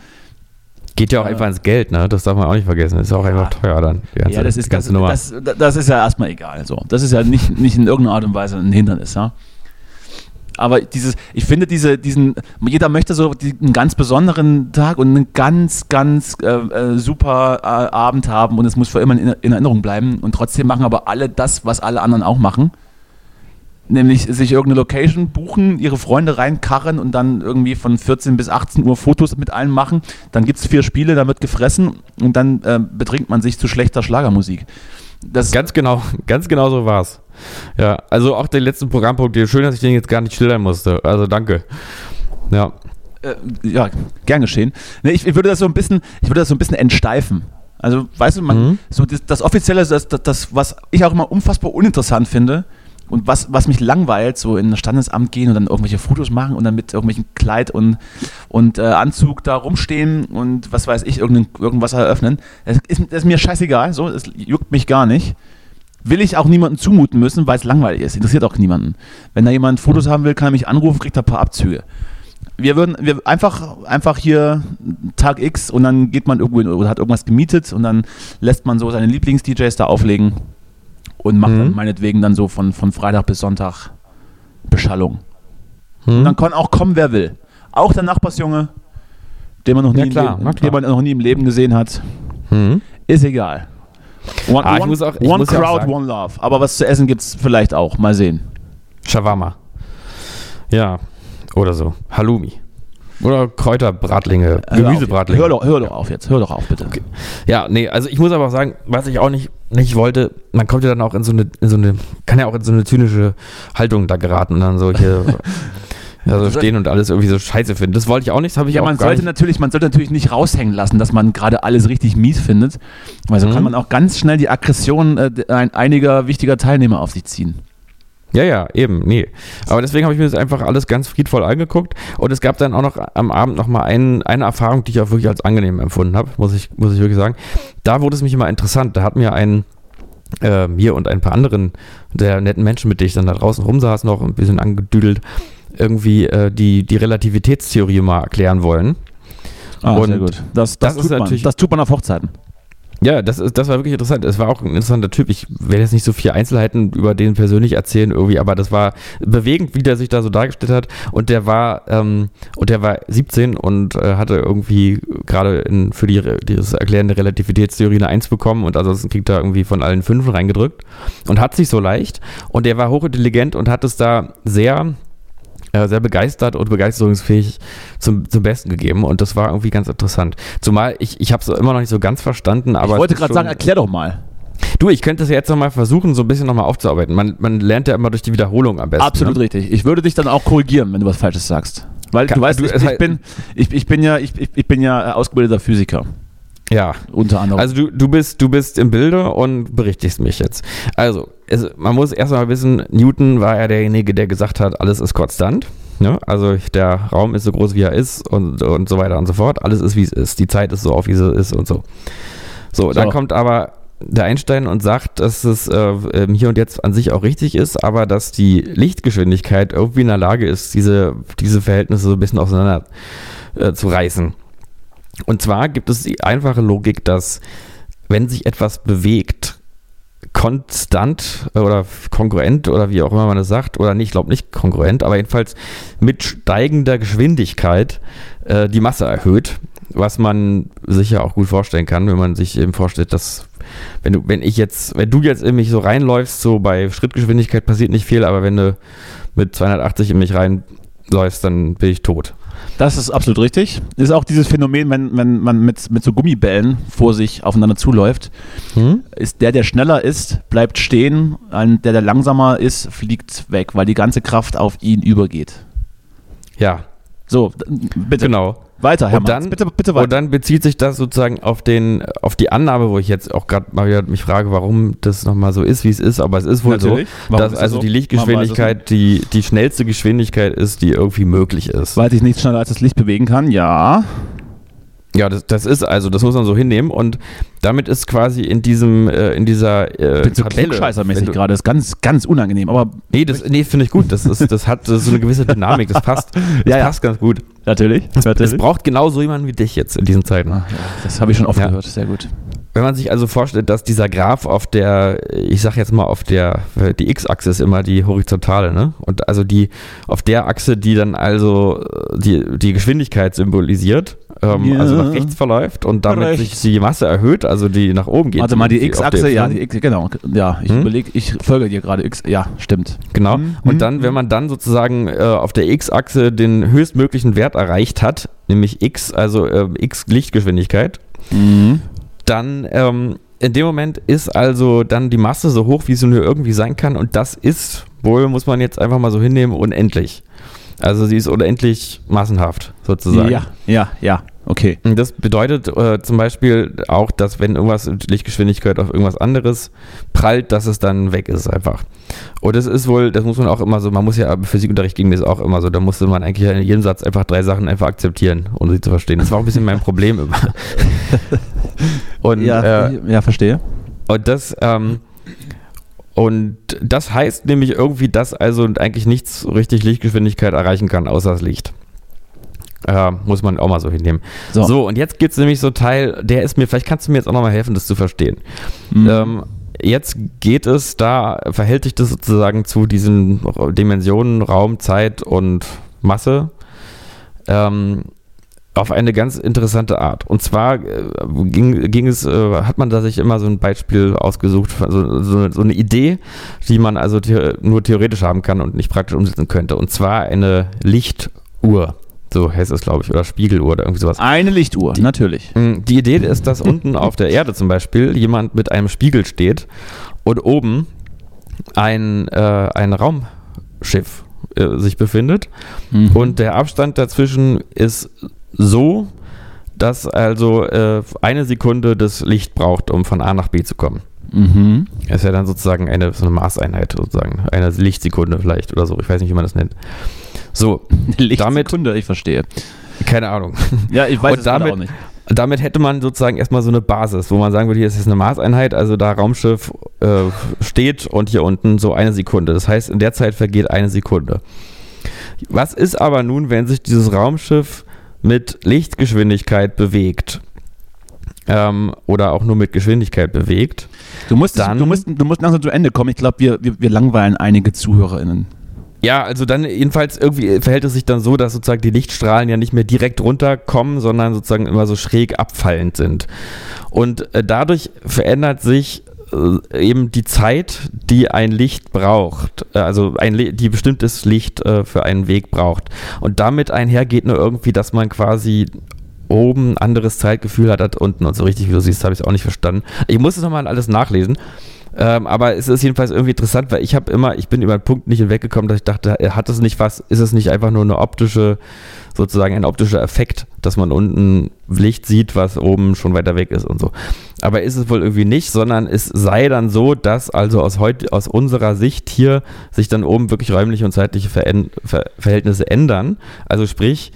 Speaker 2: Geht ja auch
Speaker 1: Ja.
Speaker 2: einfach ins Geld, ne? Das darf man auch nicht vergessen. Ist auch einfach teuer dann. Ganze,
Speaker 1: ja, das ist, das, das, das ist ja erstmal egal. So. Das ist ja nicht, nicht in irgendeiner Art und Weise ein Hindernis, ja. Aber dieses, ich finde diese, diesen, jeder möchte so einen ganz besonderen Tag und einen ganz, ganz äh, äh, super äh, Abend haben und es muss für immer in, in Erinnerung bleiben und trotzdem machen aber alle das, was alle anderen auch machen. Nämlich sich irgendeine Location buchen, ihre Freunde reinkarren und dann irgendwie von 14 bis 18 Uhr Fotos mit allen machen. Dann gibt es vier Spiele, dann wird gefressen und dann äh, betrinkt man sich zu schlechter Schlagermusik. Das,
Speaker 2: Ganz genau, ganz genau so war's. Ja, also auch den letzten Programmpunkt, hier, schön, dass ich den jetzt gar nicht schildern musste. Also danke. Ja.
Speaker 1: äh, ja, gern geschehen. Nee, ich, ich würde das so ein bisschen, ich würde das so ein bisschen entsteifen. Also, weißt du, man,
Speaker 2: Mhm.
Speaker 1: so das, das Offizielle, das, das, das, was ich auch immer unfassbar uninteressant finde und was, was mich langweilt, so in ein Standesamt gehen und dann irgendwelche Fotos machen und dann mit irgendwelchen Kleid und, und äh, Anzug da rumstehen und was weiß ich, irgendein, irgendwas eröffnen. Das ist, das ist mir scheißegal, so, das juckt mich gar nicht. will ich auch niemandem zumuten müssen, weil es langweilig ist. Interessiert auch niemanden. Wenn da jemand Fotos haben will, kann er mich anrufen, kriegt er ein paar Abzüge. Wir würden wir einfach, einfach hier Tag X und dann geht man irgendwo in, oder hat irgendwas gemietet und dann lässt man so seine Lieblings-DJs da auflegen und macht
Speaker 2: Mhm.
Speaker 1: dann meinetwegen dann so von, von Freitag bis Sonntag Beschallung.
Speaker 2: Hm?
Speaker 1: Und dann kann auch kommen, wer will. Auch der Nachbarsjunge, den man noch nie,
Speaker 2: Ja,
Speaker 1: im
Speaker 2: klar,
Speaker 1: Leben, den man noch nie im Leben gesehen hat.
Speaker 2: Hm?
Speaker 1: Ist egal. One,
Speaker 2: Ah,
Speaker 1: one,
Speaker 2: auch-
Speaker 1: one
Speaker 2: ja
Speaker 1: Crowd,
Speaker 2: sagen-
Speaker 1: One Love. Aber was zu essen gibt es vielleicht auch. Mal sehen.
Speaker 2: Shawarma. Ja, oder so. Halloumi. Oder Kräuterbratlinge, Gemüsebratlinge.
Speaker 1: Hör doch, hör doch auf jetzt. Hör doch auf, bitte.
Speaker 2: Ja, nee, also ich muss aber auch sagen, was ich auch nicht, nicht wollte, man kommt ja dann auch in so eine, in so eine, kann ja auch in so eine zynische Haltung da geraten und dann solche, ja, so stehen und alles irgendwie so scheiße finden. Das wollte ich auch nicht, das habe ich
Speaker 1: Ja,
Speaker 2: auch
Speaker 1: man sollte
Speaker 2: nicht.
Speaker 1: natürlich, man sollte natürlich nicht raushängen lassen, dass man gerade alles richtig mies findet, weil so
Speaker 2: Mhm.
Speaker 1: kann man auch ganz schnell die Aggression äh, ein, einiger wichtiger Teilnehmer auf sich ziehen.
Speaker 2: Ja, ja, eben, nee. Aber deswegen habe ich mir das einfach alles ganz friedvoll angeguckt und es gab dann auch noch am Abend noch mal ein, eine Erfahrung, die ich auch wirklich als angenehm empfunden habe, muss ich, muss ich wirklich sagen. Da wurde es mich immer interessant. Da hat mir ein, äh, mir und ein paar anderen der netten Menschen, mit denen ich dann da draußen rumsaß, noch ein bisschen angedüdelt, irgendwie äh, die, die Relativitätstheorie mal erklären wollen.
Speaker 1: Ah,
Speaker 2: Und
Speaker 1: sehr gut. Das, das,
Speaker 2: das ist
Speaker 1: tut man.
Speaker 2: natürlich-
Speaker 1: das tut man auf Hochzeiten.
Speaker 2: Ja, das, ist, das war wirklich interessant. Es war auch ein interessanter Typ. Ich werde jetzt nicht so viele Einzelheiten über den persönlich erzählen irgendwie, aber das war bewegend, wie der sich da so dargestellt hat. Und der war ähm, und der war 17 und äh, hatte irgendwie gerade für die dieses erklärende Relativitätstheorie eine 1 bekommen und ansonsten kriegt er irgendwie von allen Fünfen reingedrückt und hat sich so leicht. Und der war hochintelligent und hat es da sehr äh, sehr begeistert und begeisterungsfähig zum, zum Besten gegeben und das war irgendwie ganz interessant. Zumal ich, ich habe es immer noch nicht so ganz verstanden, aber
Speaker 1: ich wollte gerade sagen, erklär doch mal.
Speaker 2: Du, ich könnte es ja jetzt nochmal versuchen, so ein bisschen nochmal aufzuarbeiten. Man, man lernt ja immer durch die Wiederholung am besten.
Speaker 1: Absolut
Speaker 2: ne?
Speaker 1: richtig. Ich würde dich dann auch korrigieren, wenn du was Falsches sagst. Weil
Speaker 2: Ka-
Speaker 1: du weißt,
Speaker 2: du-
Speaker 1: ich, ich, bin, ich, ich bin ja, ich, ich bin ja ausgebildeter Physiker,
Speaker 2: Ja,
Speaker 1: unter anderem.
Speaker 2: also du, du, bist, du bist im Bilde und berichtigst mich jetzt. Also, es, man muss erstmal wissen, Newton war ja derjenige, der gesagt hat, alles ist konstant. Ne? Also der Raum ist so groß, wie er ist und, und so weiter und so fort. Alles ist, wie es ist. Die Zeit ist so auf, wie sie ist und so. So, dann
Speaker 1: So.
Speaker 2: kommt aber der Einstein und sagt, dass es äh, ähm, hier und jetzt an sich auch richtig ist, aber dass die Lichtgeschwindigkeit irgendwie in der Lage ist, diese, diese Verhältnisse so ein bisschen auseinander äh, zu reißen. Und zwar gibt es die einfache Logik, dass wenn sich etwas bewegt, konstant oder kongruent oder wie auch immer man das sagt, oder nicht, ich glaube nicht kongruent, aber jedenfalls mit steigender Geschwindigkeit äh, die Masse erhöht, was man sich ja auch gut vorstellen kann, wenn man sich eben vorstellt, dass wenn du, wenn ich jetzt, wenn du jetzt in mich so reinläufst, so bei Schrittgeschwindigkeit passiert nicht viel, aber wenn du mit 280 in mich reinläufst, dann bin ich tot.
Speaker 1: Das ist absolut richtig. Ist auch dieses Phänomen, wenn, wenn man mit, mit so Gummibällen vor sich aufeinander zuläuft,
Speaker 2: Hm?
Speaker 1: ist der, der schneller ist, bleibt stehen, ein- der, der langsamer ist, fliegt weg, weil die ganze Kraft auf ihn übergeht.
Speaker 2: Ja,
Speaker 1: So, bitte.
Speaker 2: genau.
Speaker 1: Weiter, Herr
Speaker 2: Und dann-
Speaker 1: Bitte, bitte
Speaker 2: Und
Speaker 1: weiter.
Speaker 2: dann bezieht sich das sozusagen auf den, auf die Annahme, wo ich jetzt auch gerade mal wieder mich frage, warum das nochmal so ist, wie es ist, aber es ist wohl
Speaker 1: Natürlich.
Speaker 2: so,
Speaker 1: Warum
Speaker 2: dass also
Speaker 1: so?
Speaker 2: die Lichtgeschwindigkeit die, die schnellste Geschwindigkeit ist, die irgendwie möglich ist.
Speaker 1: Weil sich nichts schneller als das Licht bewegen kann, ja.
Speaker 2: Ja, das, das ist also, das muss man so hinnehmen und damit ist quasi in diesem, äh, in dieser äh,
Speaker 1: Ich bin so klugscheißermäßig gerade. Das ist ganz, ganz unangenehm. Aber
Speaker 2: Nee, das, nee finde ich gut. Das, ist, das hat so eine gewisse Dynamik, das passt. Das
Speaker 1: Ja, ja.
Speaker 2: passt ganz gut.
Speaker 1: natürlich.
Speaker 2: Es braucht genau so jemanden wie dich jetzt in diesen Zeiten.
Speaker 1: Ah, ja, das habe ich schon oft
Speaker 2: Ja.
Speaker 1: gehört. Sehr gut.
Speaker 2: Wenn man sich also vorstellt, dass dieser Graph auf der, ich sag jetzt mal auf der, die X-Achse ist immer die horizontale, ne? Und also die, auf der Achse, die dann also die, die Geschwindigkeit symbolisiert, ähm,
Speaker 1: Ja.
Speaker 2: also nach rechts verläuft und damit
Speaker 1: Rechts.
Speaker 2: sich die Masse erhöht, also die nach oben geht.
Speaker 1: Warte mal, die X-Achse, ja, die X, genau. Ja, ich
Speaker 2: Hm?
Speaker 1: überlege, ich folge dir gerade. X, ja, stimmt.
Speaker 2: Genau.
Speaker 1: Mhm.
Speaker 2: Und dann, wenn man dann sozusagen äh, auf der X-Achse den höchstmöglichen Wert erreicht hat, nämlich X, also äh, X Lichtgeschwindigkeit,
Speaker 1: Mhm.
Speaker 2: Dann ähm, in dem Moment ist also dann die Masse so hoch, wie sie nur irgendwie sein kann. Und das ist wohl, muss man jetzt einfach mal so hinnehmen, unendlich. Also sie ist unendlich massenhaft, sozusagen.
Speaker 1: Ja, ja, ja. Okay.
Speaker 2: Und Das bedeutet äh, zum Beispiel auch, dass wenn irgendwas mit Lichtgeschwindigkeit auf irgendwas anderes prallt, dass es dann weg ist einfach. Und das ist wohl, das muss man auch immer so, man muss ja im Physikunterricht ging mir das auch immer so, da musste man eigentlich in jedem Satz einfach drei Sachen einfach akzeptieren, um sie zu verstehen. Das war auch ein bisschen mein Problem immer. Und,
Speaker 1: ja,
Speaker 2: äh,
Speaker 1: ja, verstehe.
Speaker 2: und das, ähm, Und das heißt nämlich irgendwie, dass also eigentlich nichts richtig Lichtgeschwindigkeit erreichen kann, außer das Licht. Äh, muss man auch mal so hinnehmen. So, so und jetzt gibt es nämlich so einen Teil, der ist mir, vielleicht kannst du mir jetzt auch nochmal helfen, das zu verstehen. Mhm. Ähm, jetzt geht es da, verhält sich das sozusagen zu diesen Dimensionen, Raum, Zeit und Masse. Ähm, auf eine ganz interessante Art. Und zwar äh, ging, ging es, äh, hat man da sich immer so ein Beispiel ausgesucht, also so, so eine Idee, die man also the nur theoretisch haben kann und nicht praktisch umsetzen könnte. Und zwar eine Lichtuhr. So heißt es, glaube ich, oder Spiegeluhr oder irgendwie sowas.
Speaker 1: Eine Lichtuhr, die, natürlich.
Speaker 2: Mm, die Idee ist, dass unten auf der Erde zum Beispiel jemand mit einem Spiegel steht und oben ein, äh, ein Raumschiff äh, sich befindet mhm. und der Abstand dazwischen ist so, dass also äh, eine Sekunde das Licht braucht, um von A nach B zu kommen. Mhm. Ist ja dann sozusagen eine, so eine Maßeinheit, sozusagen. Eine Lichtsekunde vielleicht oder so. Ich weiß nicht, wie man das nennt. So,
Speaker 1: Lichtsekunde, ich verstehe.
Speaker 2: Keine Ahnung.
Speaker 1: Ja, ich weiß
Speaker 2: es damit, auch nicht. Damit hätte man sozusagen erstmal so eine Basis, wo man sagen würde, hier ist jetzt eine Maßeinheit, also da Raumschiff äh, steht und hier unten so eine Sekunde. Das heißt, in der Zeit vergeht eine Sekunde. Was ist aber nun, wenn sich dieses Raumschiff mit Lichtgeschwindigkeit bewegt ähm, oder auch nur mit Geschwindigkeit bewegt.
Speaker 1: Du musst, dann, du musst, du musst langsam zu Ende kommen. Ich glaube, wir, wir, wir langweilen einige ZuhörerInnen.
Speaker 2: Ja, also dann jedenfalls irgendwie verhält es sich dann so, dass sozusagen die Lichtstrahlen ja nicht mehr direkt runterkommen, sondern sozusagen immer so schräg abfallend sind. Und äh, dadurch verändert sich eben die Zeit, die ein Licht braucht, äh, also ein, die bestimmtes Licht äh, für einen Weg braucht. Und damit einhergeht nur irgendwie, dass man quasi oben ein anderes Zeitgefühl hat als unten. Und so richtig, wie du siehst, habe ich es auch nicht verstanden. Ich muss es nochmal alles nachlesen. Ähm, aber es ist jedenfalls irgendwie interessant, weil ich habe immer, ich bin über den Punkt nicht hinweggekommen, dass ich dachte, hat es nicht was, ist es nicht einfach nur eine optische, sozusagen ein optischer Effekt, dass man unten Licht sieht, was oben schon weiter weg ist und so. Aber ist es wohl irgendwie nicht, sondern es sei dann so, dass also aus heute, aus unserer Sicht hier sich dann oben wirklich räumliche und zeitliche Ver Ver Verhältnisse ändern. Also sprich,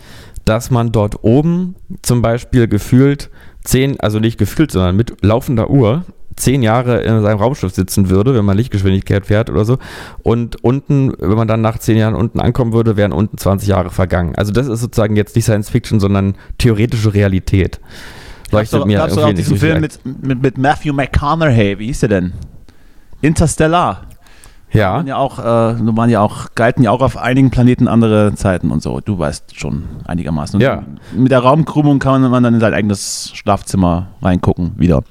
Speaker 2: dass man dort oben zum Beispiel gefühlt zehn, also nicht gefühlt, sondern mit laufender Uhr zehn Jahre in seinem Raumschiff sitzen würde, wenn man Lichtgeschwindigkeit fährt oder so. Und unten, wenn man dann nach zehn Jahren unten ankommen würde, wären unten 20 Jahre vergangen. Also das ist sozusagen jetzt nicht Science Fiction, sondern theoretische Realität.
Speaker 1: Leuchtet mir irgendwie auch diesen Film mit, mit, mit Matthew McConaughey, wie hieß der denn? Interstellar.
Speaker 2: Ja.
Speaker 1: Waren ja auch, äh, waren ja auch, galten ja auch auf einigen Planeten andere Zeiten und so. Du weißt schon einigermaßen. Und
Speaker 2: ja.
Speaker 1: Mit der Raumkrümmung kann man dann in sein eigenes Schlafzimmer reingucken wieder.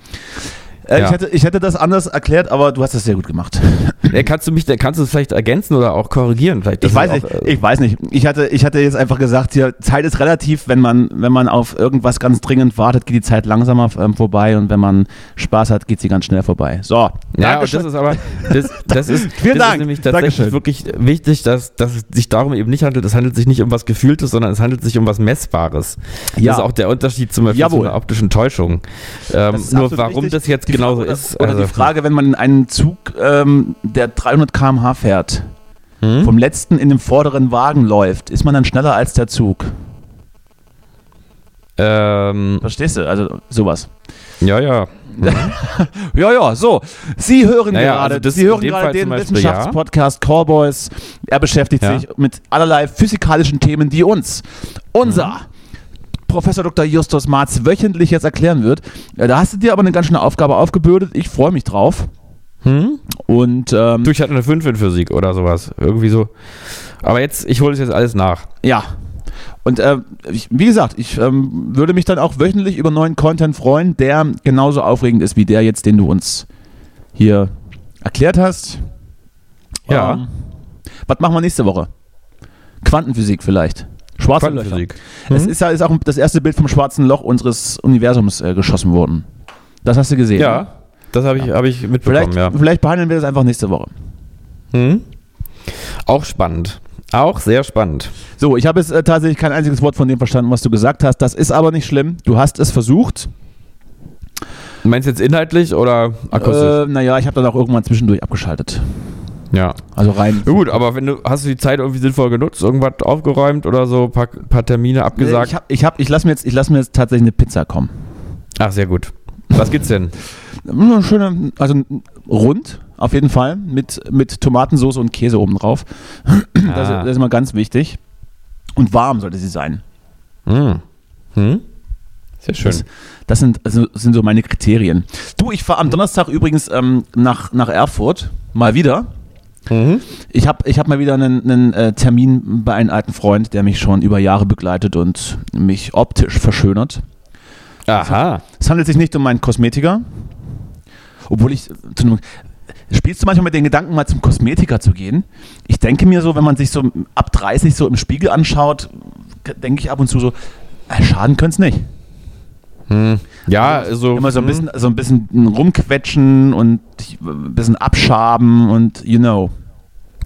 Speaker 1: Äh, ja. ich, hätte, ich hätte das anders erklärt, aber du hast das sehr gut gemacht.
Speaker 2: Ja, kannst du mich, kannst du es vielleicht ergänzen oder auch korrigieren? Vielleicht,
Speaker 1: ich weiß auch, nicht. Äh, ich weiß nicht. Ich hatte, ich hatte jetzt einfach gesagt, hier, Zeit ist relativ. Wenn man, wenn man auf irgendwas ganz dringend wartet, geht die Zeit langsamer ähm, vorbei und wenn man Spaß hat, geht sie ganz schnell vorbei. So.
Speaker 2: Ja, das ist aber, das, das ist,
Speaker 1: Vielen
Speaker 2: das
Speaker 1: Dank.
Speaker 2: ist nämlich tatsächlich Dankeschön. wirklich wichtig, dass, dass es sich darum eben nicht handelt. Es handelt sich nicht um was Gefühltes, sondern es handelt sich um was Messbares. Ja. Das ist auch der Unterschied zum Beispiel
Speaker 1: Jawohl.
Speaker 2: zu einer optischen Täuschung. Ähm, nur warum richtig. das jetzt die genauso
Speaker 1: Frage,
Speaker 2: ist.
Speaker 1: Oder also, die Frage, wenn man in einen Zug, ähm, der 300 km/h fährt, hm? vom letzten in den vorderen Wagen läuft, ist man dann schneller als der Zug?
Speaker 2: Ähm,
Speaker 1: Verstehst du? Also sowas.
Speaker 2: Ja, ja.
Speaker 1: ja, ja, so. Sie hören
Speaker 2: naja,
Speaker 1: gerade,
Speaker 2: also
Speaker 1: Sie hören gerade den
Speaker 2: Beispiel,
Speaker 1: Wissenschaftspodcast ja. Callboys. Er beschäftigt
Speaker 2: ja.
Speaker 1: sich mit allerlei physikalischen Themen, die uns, unser mhm. Professor Dr. Justus Marz wöchentlich jetzt erklären wird. Da hast du dir aber eine ganz schöne Aufgabe aufgebürdet. Ich freue mich drauf.
Speaker 2: Hm?
Speaker 1: Und ähm,
Speaker 2: du, ich hatte eine 5 in Physik oder sowas. Irgendwie so. Aber jetzt, ich hole es jetzt alles nach.
Speaker 1: Ja. Und äh, ich, wie gesagt, ich ähm, würde mich dann auch wöchentlich über neuen Content freuen, der genauso aufregend ist wie der jetzt, den du uns hier erklärt hast.
Speaker 2: Ja. Ähm,
Speaker 1: was machen wir nächste Woche? Quantenphysik vielleicht. Schwarze
Speaker 2: Quantenphysik.
Speaker 1: Mhm. Es ist ja ist auch das erste Bild vom schwarzen Loch unseres Universums äh, geschossen worden. Das hast du gesehen.
Speaker 2: Ja. Ne? Das habe ich, ja. hab ich mitbekommen,
Speaker 1: vielleicht,
Speaker 2: ja.
Speaker 1: Vielleicht behandeln wir das einfach nächste Woche.
Speaker 2: Hm? Auch spannend. Auch sehr spannend.
Speaker 1: So, ich habe jetzt äh, tatsächlich kein einziges Wort von dem verstanden, was du gesagt hast. Das ist aber nicht schlimm. Du hast es versucht.
Speaker 2: Du meinst jetzt inhaltlich oder akustisch?
Speaker 1: Äh, naja, ich habe dann auch irgendwann zwischendurch abgeschaltet.
Speaker 2: Ja.
Speaker 1: Also rein.
Speaker 2: Ja, gut, aber wenn du hast du die Zeit irgendwie sinnvoll genutzt, irgendwas aufgeräumt oder so, paar, paar Termine abgesagt?
Speaker 1: Ich, hab, ich, hab, ich lasse mir, jetzt, lass mir jetzt tatsächlich eine Pizza kommen.
Speaker 2: Ach, sehr gut. Was gibt's denn?
Speaker 1: Schöne, also rund, auf jeden Fall, mit, mit Tomatensauce und Käse obendrauf. Das,
Speaker 2: Ah.
Speaker 1: das ist immer ganz wichtig. Und warm sollte sie sein.
Speaker 2: Hm. Hm? Sehr schön.
Speaker 1: Das, das sind, also, das sind so meine Kriterien. Du, ich fahre am Donnerstag übrigens ähm, nach, nach Erfurt, mal wieder.
Speaker 2: Mhm.
Speaker 1: Ich habe ich hab mal wieder einen, einen äh, Termin bei einem alten Freund, der mich schon über Jahre begleitet und mich optisch verschönert.
Speaker 2: Aha.
Speaker 1: Es handelt sich nicht um meinen Kosmetiker, obwohl ich. einem- Spielst du manchmal mit den Gedanken, mal zum Kosmetiker zu gehen? Ich denke mir so, wenn man sich so ab 30 so im Spiegel anschaut, denke ich ab und zu so, äh, schaden könnte es nicht.
Speaker 2: Hm. Ja, also.
Speaker 1: Immer so ein
Speaker 2: hm.
Speaker 1: bisschen, so ein bisschen rumquetschen und ein bisschen abschaben und you know.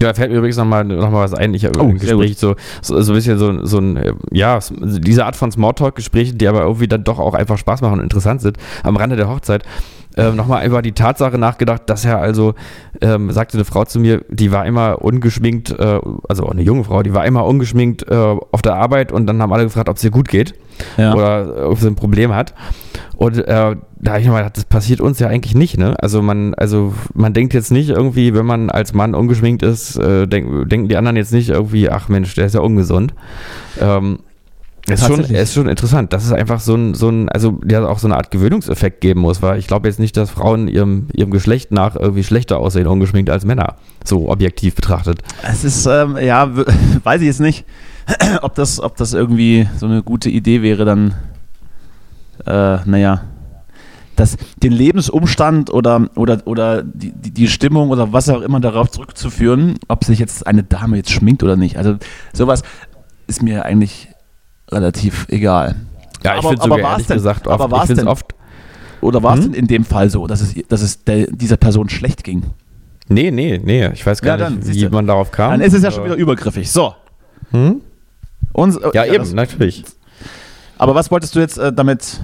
Speaker 2: Ja, da fällt mir übrigens nochmal noch mal was ein. Ich habe
Speaker 1: Oh,
Speaker 2: im Gespräch so, so, so ein bisschen so, so ein, äh, ja, diese Art von Smalltalk-Gesprächen, die aber irgendwie dann doch auch einfach Spaß machen und interessant sind, am Rande der Hochzeit, ähm, nochmal über die Tatsache nachgedacht, dass er also, ähm, sagte eine Frau zu mir, die war immer ungeschminkt, äh, also auch eine junge Frau, die war immer ungeschminkt äh, auf der Arbeit und dann haben alle gefragt, ob es ihr gut geht
Speaker 1: Ja.
Speaker 2: oder äh, ob sie ein Problem hat. Und äh, da habe ich nochmal gedacht, das passiert uns ja eigentlich nicht, ne? Also man, also man denkt jetzt nicht irgendwie, wenn man als Mann ungeschminkt ist, äh, denk, denken die anderen jetzt nicht irgendwie, ach Mensch, der ist ja ungesund. Ähm, es ist schon, ist schon interessant, dass es einfach so ein, so ein, also ja auch so eine Art Gewöhnungseffekt geben muss, weil ich glaube jetzt nicht, dass Frauen ihrem, ihrem Geschlecht nach irgendwie schlechter aussehen, ungeschminkt als Männer, so objektiv betrachtet.
Speaker 1: Es ist, ähm, ja, weiß ich jetzt nicht, ob das, ob das irgendwie so eine gute Idee wäre, dann, äh, naja, das, den Lebensumstand oder, oder, oder die, die Stimmung oder was auch immer darauf zurückzuführen, ob sich jetzt eine Dame jetzt schminkt oder nicht. Also sowas ist mir eigentlich relativ egal.
Speaker 2: Ja, ich
Speaker 1: Aber-
Speaker 2: finde
Speaker 1: aber
Speaker 2: sogar ehrlich
Speaker 1: denn-
Speaker 2: gesagt
Speaker 1: aber
Speaker 2: oft,
Speaker 1: war's
Speaker 2: ich
Speaker 1: denn-
Speaker 2: oft,
Speaker 1: Oder war es
Speaker 2: Hm?
Speaker 1: denn in dem Fall so, dass es, dass es der, dieser Person schlecht ging?
Speaker 2: nee, nee, nee, ich weiß gar
Speaker 1: Ja, dann,
Speaker 2: nicht, wie
Speaker 1: du.
Speaker 2: man darauf kam.
Speaker 1: Dann ist es ja schon
Speaker 2: aber-
Speaker 1: wieder übergriffig. So.
Speaker 2: Hm?
Speaker 1: Uns, äh,
Speaker 2: Ja, eben,
Speaker 1: das-
Speaker 2: natürlich.
Speaker 1: Aber was wolltest du jetzt äh, damit?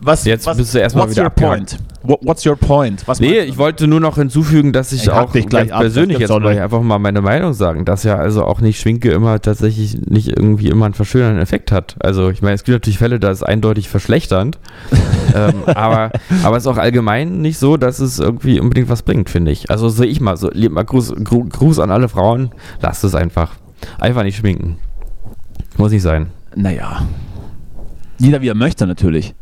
Speaker 1: Was,
Speaker 2: Jetzt
Speaker 1: was,
Speaker 2: bist du erstmal wieder
Speaker 1: your point? What, what's your point? Was
Speaker 2: Nee, ich wollte nur noch hinzufügen, dass ich,
Speaker 1: Ich
Speaker 2: auch
Speaker 1: dich gleich ab,
Speaker 2: persönlich jetzt mal einfach mal meine Meinung sagen, dass ja also auch nicht Schminke immer tatsächlich nicht irgendwie immer einen verschönernden Effekt hat. Also ich meine, es gibt natürlich Fälle, da ist eindeutig verschlechternd, ähm, aber, aber es ist auch allgemein nicht so, dass es irgendwie unbedingt was bringt, finde ich. Also sehe ich mal, so mal Gruß, Gru- Gruß an alle Frauen, lasst es einfach. Einfach nicht schminken. Muss nicht sein.
Speaker 1: Naja. Jeder wie er möchte natürlich.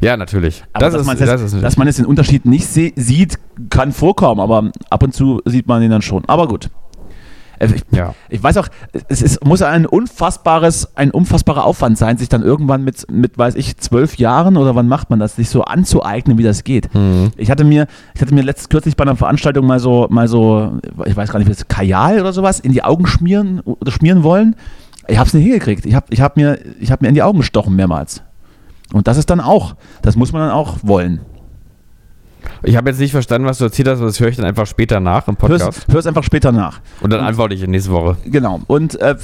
Speaker 2: Ja, natürlich.
Speaker 1: Aber
Speaker 2: das
Speaker 1: dass,
Speaker 2: ist,
Speaker 1: man
Speaker 2: das
Speaker 1: das,
Speaker 2: ist
Speaker 1: dass man jetzt den Unterschied nicht sieht, kann vorkommen, aber ab und zu sieht man ihn dann schon. Aber gut. Äh, Ich,
Speaker 2: ja.
Speaker 1: ich weiß auch, es ist, muss ein unfassbares, ein unfassbarer Aufwand sein, sich dann irgendwann mit, mit, weiß ich, zwölf Jahren oder wann macht man das, sich so anzueignen, wie das geht.
Speaker 2: Mhm.
Speaker 1: Ich hatte mir, ich hatte mir letztens kürzlich bei einer Veranstaltung mal so, mal so, ich weiß gar nicht, wie das Kajal oder sowas in die Augen schmieren oder schmieren wollen. Ich habe es nicht hingekriegt. Ich habe ich hab mir, ich hab mir in die Augen gestochen mehrmals. Und das ist dann auch, das muss man dann auch wollen.
Speaker 2: Ich habe jetzt nicht verstanden, was du erzählt hast, aber das höre ich dann einfach später nach im Podcast.
Speaker 1: Hör's, hör's einfach später nach.
Speaker 2: Und dann antworte ich in nächste Woche.
Speaker 1: Genau. Und äh,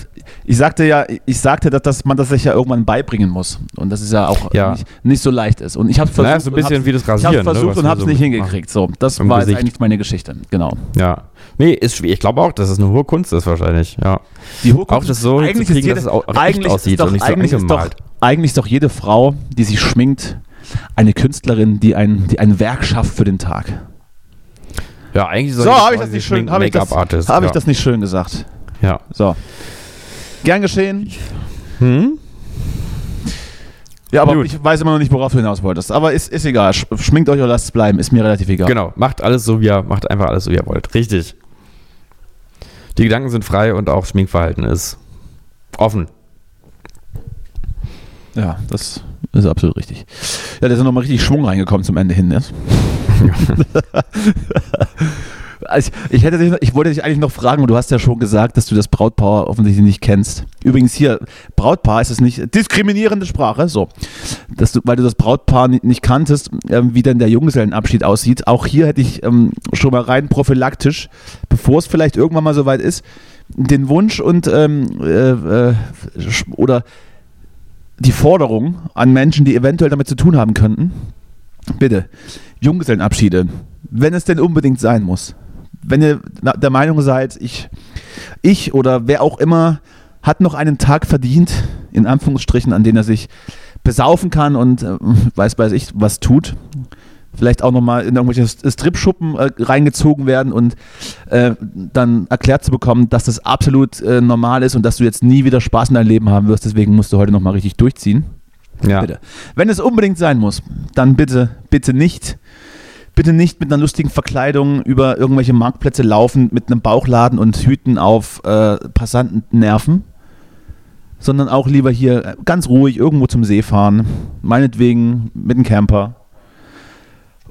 Speaker 1: ich sagte ja, ich sagte, dass, dass man das sich ja irgendwann beibringen muss. Und das ist ja auch
Speaker 2: Ja.
Speaker 1: Nicht, nicht so leicht ist. Und ich habe versucht,
Speaker 2: Naja, so ein bisschen wie das
Speaker 1: ich habe
Speaker 2: Rasieren. ne,
Speaker 1: versucht
Speaker 2: was
Speaker 1: und habe es
Speaker 2: so
Speaker 1: nicht hingekriegt. So, das war jetzt
Speaker 2: Gesicht.
Speaker 1: eigentlich meine Geschichte. Genau.
Speaker 2: Ja. Nee, ist schwierig. Ich glaube auch, dass es eine hohe Kunst ist wahrscheinlich. Ja.
Speaker 1: Die hohe
Speaker 2: Auch das so
Speaker 1: eigentlich
Speaker 2: hinzukriegen,
Speaker 1: ist jede,
Speaker 2: dass es auch echt aussieht
Speaker 1: ist doch,
Speaker 2: und nicht so
Speaker 1: eigentlich, ist doch. Eigentlich ist doch jede Frau, die sich schminkt, eine Künstlerin, die ein, die ein Werk schafft für den Tag.
Speaker 2: Ja, eigentlich
Speaker 1: So,
Speaker 2: jede
Speaker 1: habe ich das nicht schön, habe ich, das, hab
Speaker 2: ja.
Speaker 1: ich das nicht schön gesagt.
Speaker 2: Ja.
Speaker 1: So. Gern geschehen.
Speaker 2: Hm?
Speaker 1: Ja, aber
Speaker 2: Gut.
Speaker 1: ich weiß immer noch nicht, worauf du hinaus wolltest. Aber ist, ist egal. Sch- Schminkt euch oder lasst es bleiben. Ist mir relativ egal.
Speaker 2: Genau. Macht alles so, wie ihr, macht einfach alles so, wie ihr wollt. Richtig. Die Gedanken sind frei und auch Schminkverhalten ist offen.
Speaker 1: Ja, das ist absolut richtig. Ja, da ist nochmal richtig Schwung reingekommen zum Ende hin. Ne? Also ich, ich, hätte dich, ich wollte dich eigentlich noch fragen, und du hast ja schon gesagt, dass du das Brautpaar offensichtlich nicht kennst. Übrigens hier, Brautpaar ist es nicht diskriminierende Sprache, so. Dass du, weil du das Brautpaar nicht, nicht kanntest, ähm, wie denn der Junggesellenabschied aussieht. Auch hier hätte ich ähm, schon mal rein prophylaktisch, bevor es vielleicht irgendwann mal soweit ist, den Wunsch und ähm, äh, äh, oder die Forderung an Menschen, die eventuell damit zu tun haben könnten. Bitte, Junggesellenabschiede, wenn es denn unbedingt sein muss. Wenn ihr der Meinung seid, ich, ich oder wer auch immer hat noch einen Tag verdient, in Anführungsstrichen, an dem er sich besaufen kann und äh, weiß weiß ich was tut, vielleicht auch nochmal in irgendwelche Strip-Schuppen äh, reingezogen werden und äh, dann erklärt zu bekommen, dass das absolut äh, normal ist und dass du jetzt nie wieder Spaß in deinem Leben haben wirst. Deswegen musst du heute nochmal richtig durchziehen.
Speaker 2: Ja.
Speaker 1: Bitte. Wenn es unbedingt sein muss, dann bitte, bitte nicht. Bitte nicht mit einer lustigen Verkleidung über irgendwelche Marktplätze laufen, mit einem Bauchladen und Hüten auf äh, Passanten nerven, sondern auch lieber hier ganz ruhig irgendwo zum See fahren, meinetwegen mit einem Camper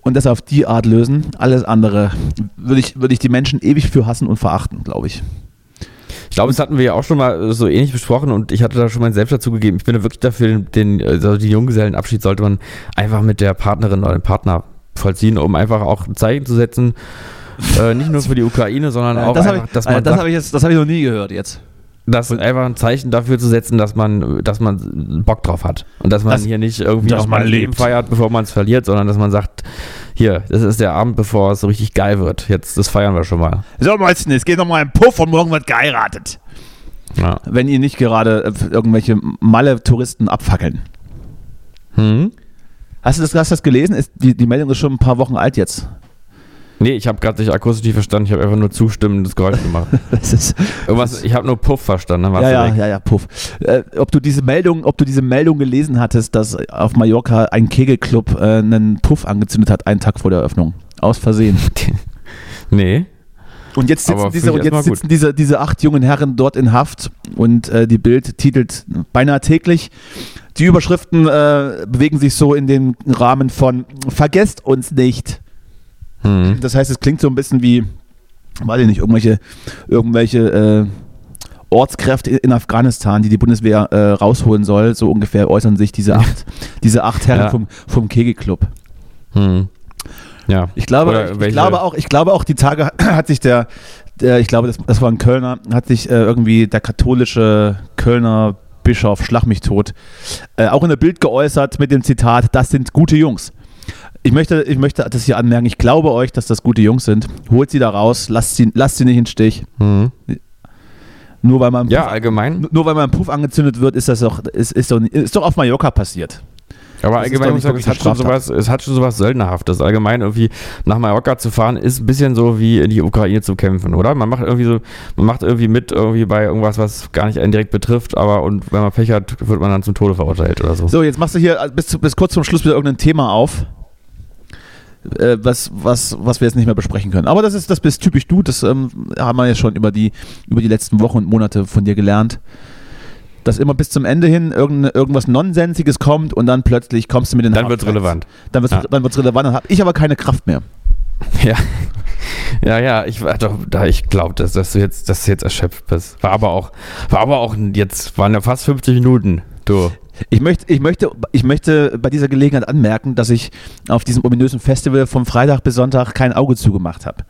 Speaker 1: und das auf die Art lösen. Alles andere würde ich, würde ich die Menschen ewig für hassen und verachten, glaube ich.
Speaker 2: Ich glaube, das hatten wir ja auch schon mal so ähnlich besprochen und ich hatte da schon meinen Selbst dazu gegeben. Ich bin da wirklich dafür, den, also den Junggesellenabschied sollte man einfach mit der Partnerin oder dem Partner vollziehen, um einfach auch ein Zeichen zu setzen. Äh, nicht nur für die Ukraine, sondern auch
Speaker 1: das
Speaker 2: einfach,
Speaker 1: ich,
Speaker 2: dass man
Speaker 1: das
Speaker 2: sagt,
Speaker 1: habe ich jetzt, das habe ich noch nie gehört jetzt.
Speaker 2: Das einfach ein Zeichen dafür zu setzen, dass man, dass man Bock drauf hat. Und dass man
Speaker 1: Das-
Speaker 2: hier nicht irgendwie
Speaker 1: dass
Speaker 2: noch
Speaker 1: man
Speaker 2: mal ein Leben feiert, bevor man es verliert, sondern dass man sagt, hier, das ist der Abend, bevor es so richtig geil wird. Jetzt, das feiern wir schon mal.
Speaker 1: So, Mäuschen, es geht nochmal im Puff und morgen wird geheiratet.
Speaker 2: Ja.
Speaker 1: Wenn ihr nicht gerade äh, irgendwelche Malle-Touristen abfackeln.
Speaker 2: Hm?
Speaker 1: Hast du das, hast das gelesen? Ist, die, die Meldung ist schon ein paar Wochen alt jetzt.
Speaker 2: Nee, ich habe gerade nicht akustisch nicht verstanden. Ich habe einfach nur zustimmendes Geräusch gemacht.
Speaker 1: Das ist,
Speaker 2: Irgendwas, ich habe nur Puff verstanden.
Speaker 1: Ja, ja, ja, ja, Puff. Äh, ob du diese Meldung, ob du diese Meldung gelesen hattest, dass auf Mallorca ein Kegelclub äh, einen Puff angezündet hat, einen Tag vor der Eröffnung. Aus Versehen.
Speaker 2: Nee.
Speaker 1: Und jetzt sitzen, diese, und jetzt sitzen diese, diese acht jungen Herren dort in Haft und äh, die Bild titelt beinahe täglich. Die Überschriften äh, bewegen sich so in den Rahmen von Vergesst uns nicht.
Speaker 2: Hm.
Speaker 1: Das heißt, es klingt so ein bisschen wie, weiß ich nicht, irgendwelche, irgendwelche äh, Ortskräfte in Afghanistan, die die Bundeswehr äh, rausholen soll. So ungefähr äußern sich diese acht, diese acht Herren
Speaker 2: Ja.
Speaker 1: vom, vom Kegelclub.
Speaker 2: Hm. Ja.
Speaker 1: Ich glaube, ich, ich glaube auch, ich glaube auch, die Tage hat sich der, der ich glaube, das, das war ein Kölner, hat sich äh, irgendwie der katholische Kölner Bischof, schlag mich tot, äh, auch in der Bild geäußert mit dem Zitat, das sind gute Jungs. Ich möchte, ich möchte das hier anmerken, ich glaube euch, dass das gute Jungs sind. Holt sie da raus, lasst sie, lasst sie nicht im Stich.
Speaker 2: Hm.
Speaker 1: Nur weil man
Speaker 2: Ja, allgemein.
Speaker 1: nur weil man Puff angezündet wird, ist das doch, ist, ist doch, ist doch auf Mallorca passiert.
Speaker 2: Aber
Speaker 1: Das
Speaker 2: allgemein muss
Speaker 1: nicht
Speaker 2: ich sagen, es hat, schon sowas, es hat schon sowas Söldnerhaftes. Allgemein irgendwie nach Mallorca zu fahren, ist ein bisschen so wie in die Ukraine zu kämpfen, oder? Man macht irgendwie so, man macht irgendwie mit irgendwie bei irgendwas, was gar nicht einen direkt betrifft, aber und wenn man Pech hat, wird man dann zum Tode verurteilt oder so.
Speaker 1: So, jetzt machst du hier äh, bis, zu- bis kurz zum Schluss wieder irgendein Thema auf, äh, was, was, was wir jetzt nicht mehr besprechen können. Aber das ist das bist typisch du, das ähm, haben wir ja schon über die, über die letzten Wochen und Monate von dir gelernt. Dass immer bis zum Ende hin irgende, irgendwas Nonsensiges kommt und dann plötzlich kommst du mit den
Speaker 2: Dann wird's
Speaker 1: Hardfacts.
Speaker 2: relevant.
Speaker 1: Dann wird es dann wird's relevant, dann habe ich aber keine Kraft mehr.
Speaker 2: Ja. Ja, ja, ich war doch, da ich glaube, dass, dass du jetzt, dass du jetzt erschöpft bist. War aber auch, war aber auch jetzt, waren ja fast 50 Minuten. Du.
Speaker 1: Ich möchte, ich, möchte, ich möchte bei dieser Gelegenheit anmerken, dass ich auf diesem ominösen Festival vom Freitag bis Sonntag kein Auge zugemacht habe.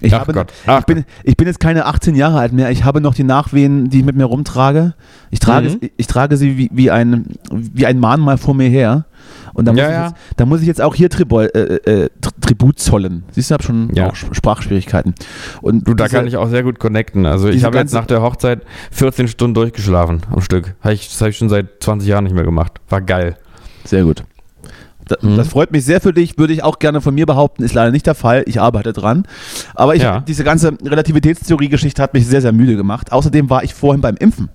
Speaker 1: Ich,
Speaker 2: Ach
Speaker 1: habe
Speaker 2: Gott.
Speaker 1: ich,
Speaker 2: Ach
Speaker 1: bin, ich bin jetzt keine 18 Jahre alt mehr. Ich habe noch die Nachwehen, die ich mit mir rumtrage. Ich trage,
Speaker 2: Mhm.
Speaker 1: ich trage sie wie, wie, ein, wie ein Mahnmal vor mir her. Und da muss,
Speaker 2: Ja,
Speaker 1: ich,
Speaker 2: ja.
Speaker 1: Jetzt, da muss ich jetzt auch hier Tribol, äh, äh, Tr- Tribut zollen. Siehst du, ich habe schon
Speaker 2: Ja.
Speaker 1: auch Sch- Sprachschwierigkeiten. Und
Speaker 2: Du, da
Speaker 1: diese-
Speaker 2: kann ich auch sehr gut connecten. Also ich habe jetzt nach der Hochzeit 14 Stunden durchgeschlafen am Stück. Das habe ich schon seit 20 Jahren nicht mehr gemacht. War geil.
Speaker 1: Sehr gut. Da,
Speaker 2: Mhm.
Speaker 1: Das freut mich sehr für dich, würde ich auch gerne von mir behaupten, ist leider nicht der Fall. Ich arbeite dran. Aber ich,
Speaker 2: Ja.
Speaker 1: diese ganze Relativitätstheorie-Geschichte hat mich sehr, sehr müde gemacht. Außerdem war ich vorhin beim Impfen.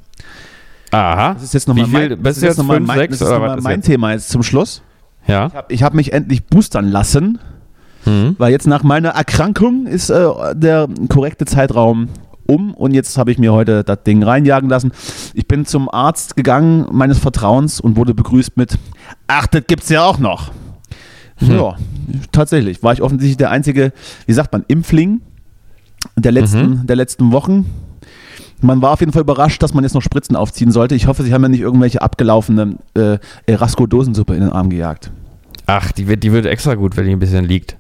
Speaker 2: Aha.
Speaker 1: Das ist jetzt nochmal mein, das ist jetzt mein,
Speaker 2: sechs
Speaker 1: ist noch mal mein
Speaker 2: jetzt?
Speaker 1: Thema jetzt zum Schluss.
Speaker 2: Ja.
Speaker 1: Ich habe hab mich endlich boostern lassen,
Speaker 2: Hm.
Speaker 1: weil jetzt nach meiner Erkrankung ist äh, der korrekte Zeitraum um und jetzt habe ich mir heute das Ding reinjagen lassen. Ich bin zum Arzt gegangen meines Vertrauens und wurde begrüßt mit Ach, das gibt's ja auch noch.
Speaker 2: Hm.
Speaker 1: Ja, tatsächlich war ich offensichtlich der einzige, wie sagt man, Impfling der letzten,
Speaker 2: Mhm.
Speaker 1: der letzten Wochen. Man war auf jeden Fall überrascht, dass man jetzt noch Spritzen aufziehen sollte. Ich hoffe, Sie haben ja nicht irgendwelche abgelaufene äh, Erasco-Dosensuppe in den Arm gejagt.
Speaker 2: Ach, die wird, die wird extra gut, wenn die ein bisschen liegt.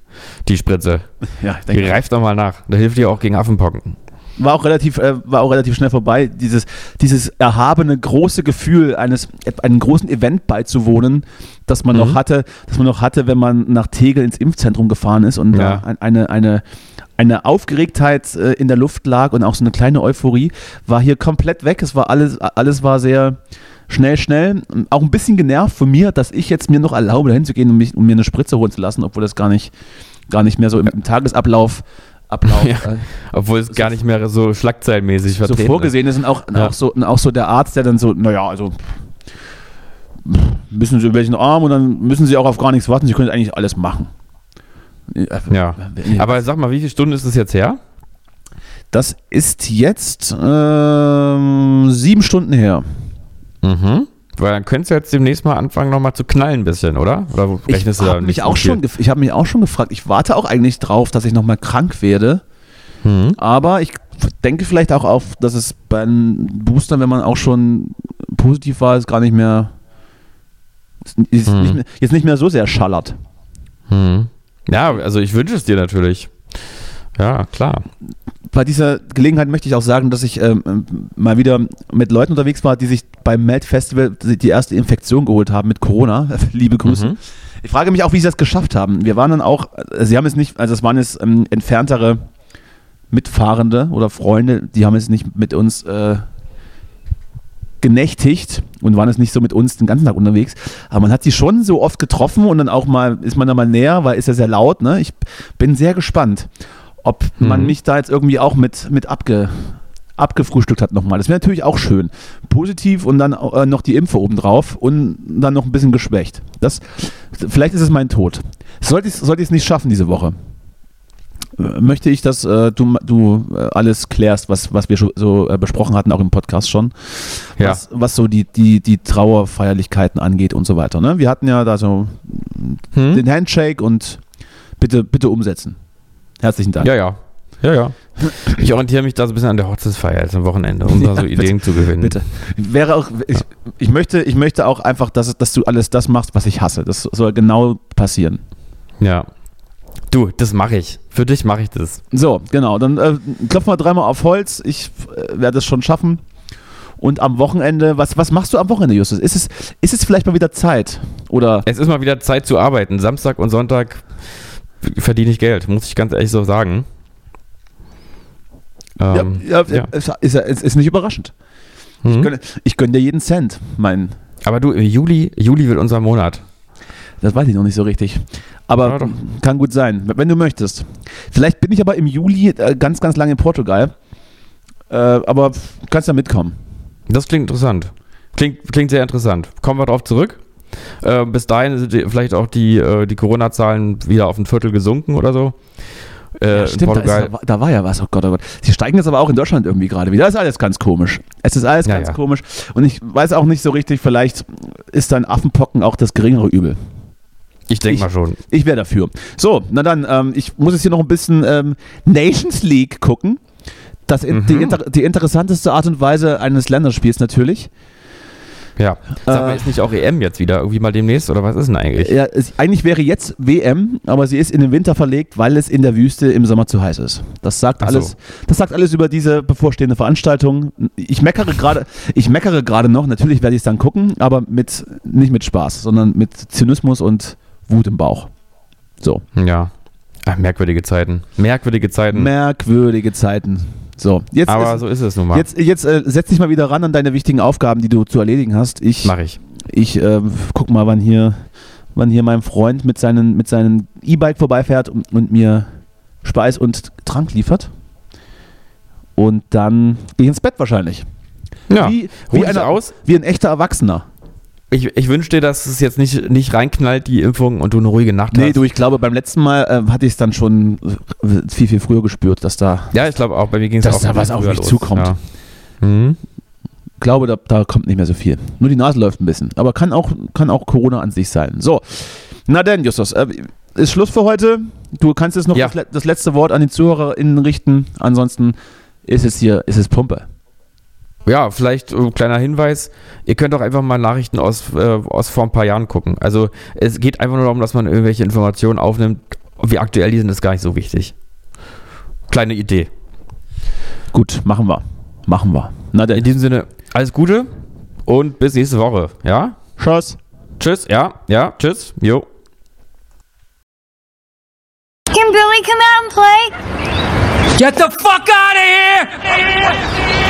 Speaker 2: Die Spritze.
Speaker 1: Ja, ich
Speaker 2: Die
Speaker 1: denke,
Speaker 2: reift doch mal nach. Da hilft die auch gegen Affenpocken.
Speaker 1: war auch relativ, äh, war auch relativ schnell vorbei. Dieses, dieses erhabene große Gefühl eines einem großen Event beizuwohnen, das man
Speaker 2: Mhm.
Speaker 1: noch hatte, das man noch hatte, wenn man nach Tegel ins Impfzentrum gefahren ist und
Speaker 2: Ja.
Speaker 1: eine eine eine Aufgeregtheit äh, in der Luft lag und auch so eine kleine Euphorie war hier komplett weg. Es war alles alles war sehr schnell, schnell. Auch ein bisschen genervt von mir, dass ich jetzt mir noch erlaube, dahin zu gehen, um, mich, um mir eine Spritze holen zu lassen, obwohl das gar nicht, gar nicht mehr so im, im Tagesablauf Ablauf,
Speaker 2: Ja,
Speaker 1: äh,
Speaker 2: Obwohl es gar nicht mehr so schlagzeilenmäßig
Speaker 1: so
Speaker 2: vertreten
Speaker 1: vorgesehen ist und auch,
Speaker 2: Ja.
Speaker 1: auch, so, und auch so der Arzt, der dann so, naja, also müssen Sie welchen Arm und dann müssen Sie auch auf gar nichts warten, Sie können eigentlich alles machen.
Speaker 2: Ja. Aber sag mal, wie viele Stunden ist es jetzt her?
Speaker 1: Das ist jetzt ähm, sieben Stunden her.
Speaker 2: Mhm. Weil dann könntest du jetzt demnächst mal anfangen, nochmal zu knallen ein bisschen, oder? Oder
Speaker 1: Ich
Speaker 2: rechnest du da
Speaker 1: habe mich,
Speaker 2: nicht
Speaker 1: auch schon ich hab mich auch schon gefragt. Ich warte auch eigentlich drauf, dass ich nochmal krank werde.
Speaker 2: Mhm.
Speaker 1: Aber ich denke vielleicht auch auf, dass es beim Booster, wenn man auch schon positiv war, ist gar nicht mehr, ist
Speaker 2: Mhm.
Speaker 1: nicht mehr jetzt nicht mehr so sehr schallert.
Speaker 2: Mhm. Ja, also ich wünsche es dir natürlich. Ja, klar.
Speaker 1: Bei dieser Gelegenheit möchte ich auch sagen, dass ich ähm, mal wieder mit Leuten unterwegs war, die sich beim Melt Festival die erste Infektion geholt haben mit Corona. Liebe Grüße.
Speaker 2: Mhm.
Speaker 1: Ich frage mich auch, wie sie das geschafft haben. Wir waren dann auch, sie haben es nicht, also es waren es ähm, entferntere Mitfahrende oder Freunde, die haben es nicht mit uns äh, genächtigt und waren es nicht so mit uns den ganzen Tag unterwegs. Aber man hat sie schon so oft getroffen und dann auch mal, ist man da mal näher, weil ist ja sehr laut. Ne? Ich bin sehr gespannt, ob man
Speaker 2: Mhm.
Speaker 1: mich da jetzt irgendwie auch mit, mit abge, abgefrühstückt hat nochmal. Das wäre natürlich auch schön. Positiv und dann äh, noch die Impfe obendrauf und dann noch ein bisschen geschwächt. Das, vielleicht ist es mein Tod. Sollte ich es sollte ich's nicht schaffen diese Woche, möchte ich, dass äh, du, du äh, alles klärst, was, was wir schon so äh, besprochen hatten, auch im Podcast schon,
Speaker 2: Ja.
Speaker 1: was, was so die, die, die Trauerfeierlichkeiten angeht und so weiter. Ne? Wir hatten ja da so
Speaker 2: Hm?
Speaker 1: den Handshake und bitte, bitte umsetzen. Herzlichen Dank.
Speaker 2: Ja, ja. Ja, ja. Ich orientiere mich da so ein bisschen an der Hochzeitsfeier jetzt am Wochenende, um da
Speaker 1: Ja,
Speaker 2: so
Speaker 1: bitte.
Speaker 2: Ideen zu gewinnen.
Speaker 1: Bitte. Wäre auch, ich, ich, möchte, ich möchte auch einfach, dass, dass du alles das machst, was ich hasse. Das soll genau passieren.
Speaker 2: Ja. Du, das mache ich. Für dich mache ich das.
Speaker 1: So, genau. Dann äh, klopfen wir dreimal auf Holz. Ich äh, werde es schon schaffen. Und am Wochenende, was, was machst du am Wochenende, Justus? Ist es, ist es vielleicht mal wieder Zeit? Oder
Speaker 2: Es ist mal wieder Zeit zu arbeiten. Samstag und Sonntag verdiene ich Geld, muss ich ganz ehrlich so sagen. Ähm,
Speaker 1: ja, ja,
Speaker 2: ja.
Speaker 1: Ist, ist, ist, ist nicht überraschend. Ich
Speaker 2: hm?
Speaker 1: gönne, ich gönne dir jeden Cent. Mein,
Speaker 2: Aber du, Juli, Juli wird unser Monat.
Speaker 1: Das weiß ich noch nicht so richtig. Aber
Speaker 2: Ja,
Speaker 1: kann gut sein, wenn du möchtest. Vielleicht bin ich aber im Juli äh, ganz, ganz lange in Portugal. Äh, aber kannst ja mitkommen.
Speaker 2: Das klingt interessant. Klingt, klingt sehr interessant. Kommen wir drauf zurück. Äh, bis dahin sind die, vielleicht auch die, äh, die Corona-Zahlen wieder auf ein Viertel gesunken oder so. In
Speaker 1: Stimmt, da, ist, da, war- da war ja was. Oh Gott, oh Gott. Sie steigen jetzt aber auch in Deutschland irgendwie gerade wieder. Das ist alles ganz komisch. Es ist alles
Speaker 2: Ja,
Speaker 1: ganz
Speaker 2: ja.
Speaker 1: komisch. Und ich weiß auch nicht so richtig, vielleicht ist dann Affenpocken auch das geringere Übel.
Speaker 2: Ich denke mal schon.
Speaker 1: Ich wäre dafür. So, na dann, ähm, ich muss jetzt hier noch ein bisschen ähm, Nations League gucken. Das in, die,
Speaker 2: Mhm.
Speaker 1: inter, die interessanteste Art und Weise eines Länderspiels natürlich.
Speaker 2: Ja. Sag mal,
Speaker 1: Äh,
Speaker 2: ist nicht auch EM jetzt wieder irgendwie mal demnächst oder was ist denn eigentlich?
Speaker 1: Ja, es, eigentlich wäre jetzt WM, aber sie ist in den Winter verlegt, weil es in der Wüste im Sommer zu heiß ist. Das sagt
Speaker 2: Ach so.
Speaker 1: alles. Das sagt alles über diese bevorstehende Veranstaltung. Ich meckere gerade, ich meckere gerade noch. Natürlich werde ich es dann gucken, aber mit nicht mit Spaß, sondern mit Zynismus und Wut im Bauch. So
Speaker 2: Ja. Ach, merkwürdige Zeiten. Merkwürdige Zeiten.
Speaker 1: merkwürdige Zeiten. So jetzt
Speaker 2: Aber
Speaker 1: ist,
Speaker 2: so ist es nun mal.
Speaker 1: jetzt jetzt äh, setz dich mal wieder ran an deine wichtigen Aufgaben, die du zu erledigen hast. Ich
Speaker 2: Mache ich.
Speaker 1: Ich äh, guck mal, wann hier, wann hier mein Freund mit seinen mit seinem E-Bike vorbeifährt und, und mir Speis und Trank liefert. Und dann gehe ich ins Bett wahrscheinlich.
Speaker 2: Ja.
Speaker 1: Wie, wie, einer,
Speaker 2: aus.
Speaker 1: wie ein echter Erwachsener.
Speaker 2: Ich, ich wünsche dir, dass es jetzt nicht, nicht reinknallt, die Impfung, und du eine ruhige Nacht
Speaker 1: Nee,
Speaker 2: hast.
Speaker 1: du, ich glaube, beim letzten Mal äh, hatte ich es dann schon äh, viel, viel früher gespürt, dass da,
Speaker 2: Ja, ich glaube auch, bei mir ging es
Speaker 1: Dass
Speaker 2: auch
Speaker 1: da
Speaker 2: ein
Speaker 1: was auf mich
Speaker 2: los.
Speaker 1: zukommt.
Speaker 2: Ja. Mhm.
Speaker 1: glaube, da, da kommt nicht mehr so viel. Nur die Nase läuft ein bisschen. Aber kann auch, kann auch Corona an sich sein. So, na denn, Justus, äh, ist Schluss für heute. Du kannst jetzt noch
Speaker 2: Ja.
Speaker 1: das, das letzte Wort an die ZuhörerInnen richten. Ansonsten ist es hier, ist es Pumpe.
Speaker 2: Ja, vielleicht äh, kleiner Hinweis, ihr könnt auch einfach mal Nachrichten aus, äh, aus vor ein paar Jahren gucken. Also es geht einfach nur darum, dass man irgendwelche Informationen aufnimmt. Wie aktuell die sind, ist gar nicht so wichtig. Kleine Idee.
Speaker 1: Gut, machen wir. Machen wir. Na
Speaker 2: In
Speaker 1: denn,
Speaker 2: diesem Sinne, alles Gute und bis nächste Woche. Ja?
Speaker 1: Tschüss.
Speaker 2: Tschüss, ja, ja, tschüss, jo.
Speaker 3: Can Billy come out and play?
Speaker 4: Get the fuck out of here!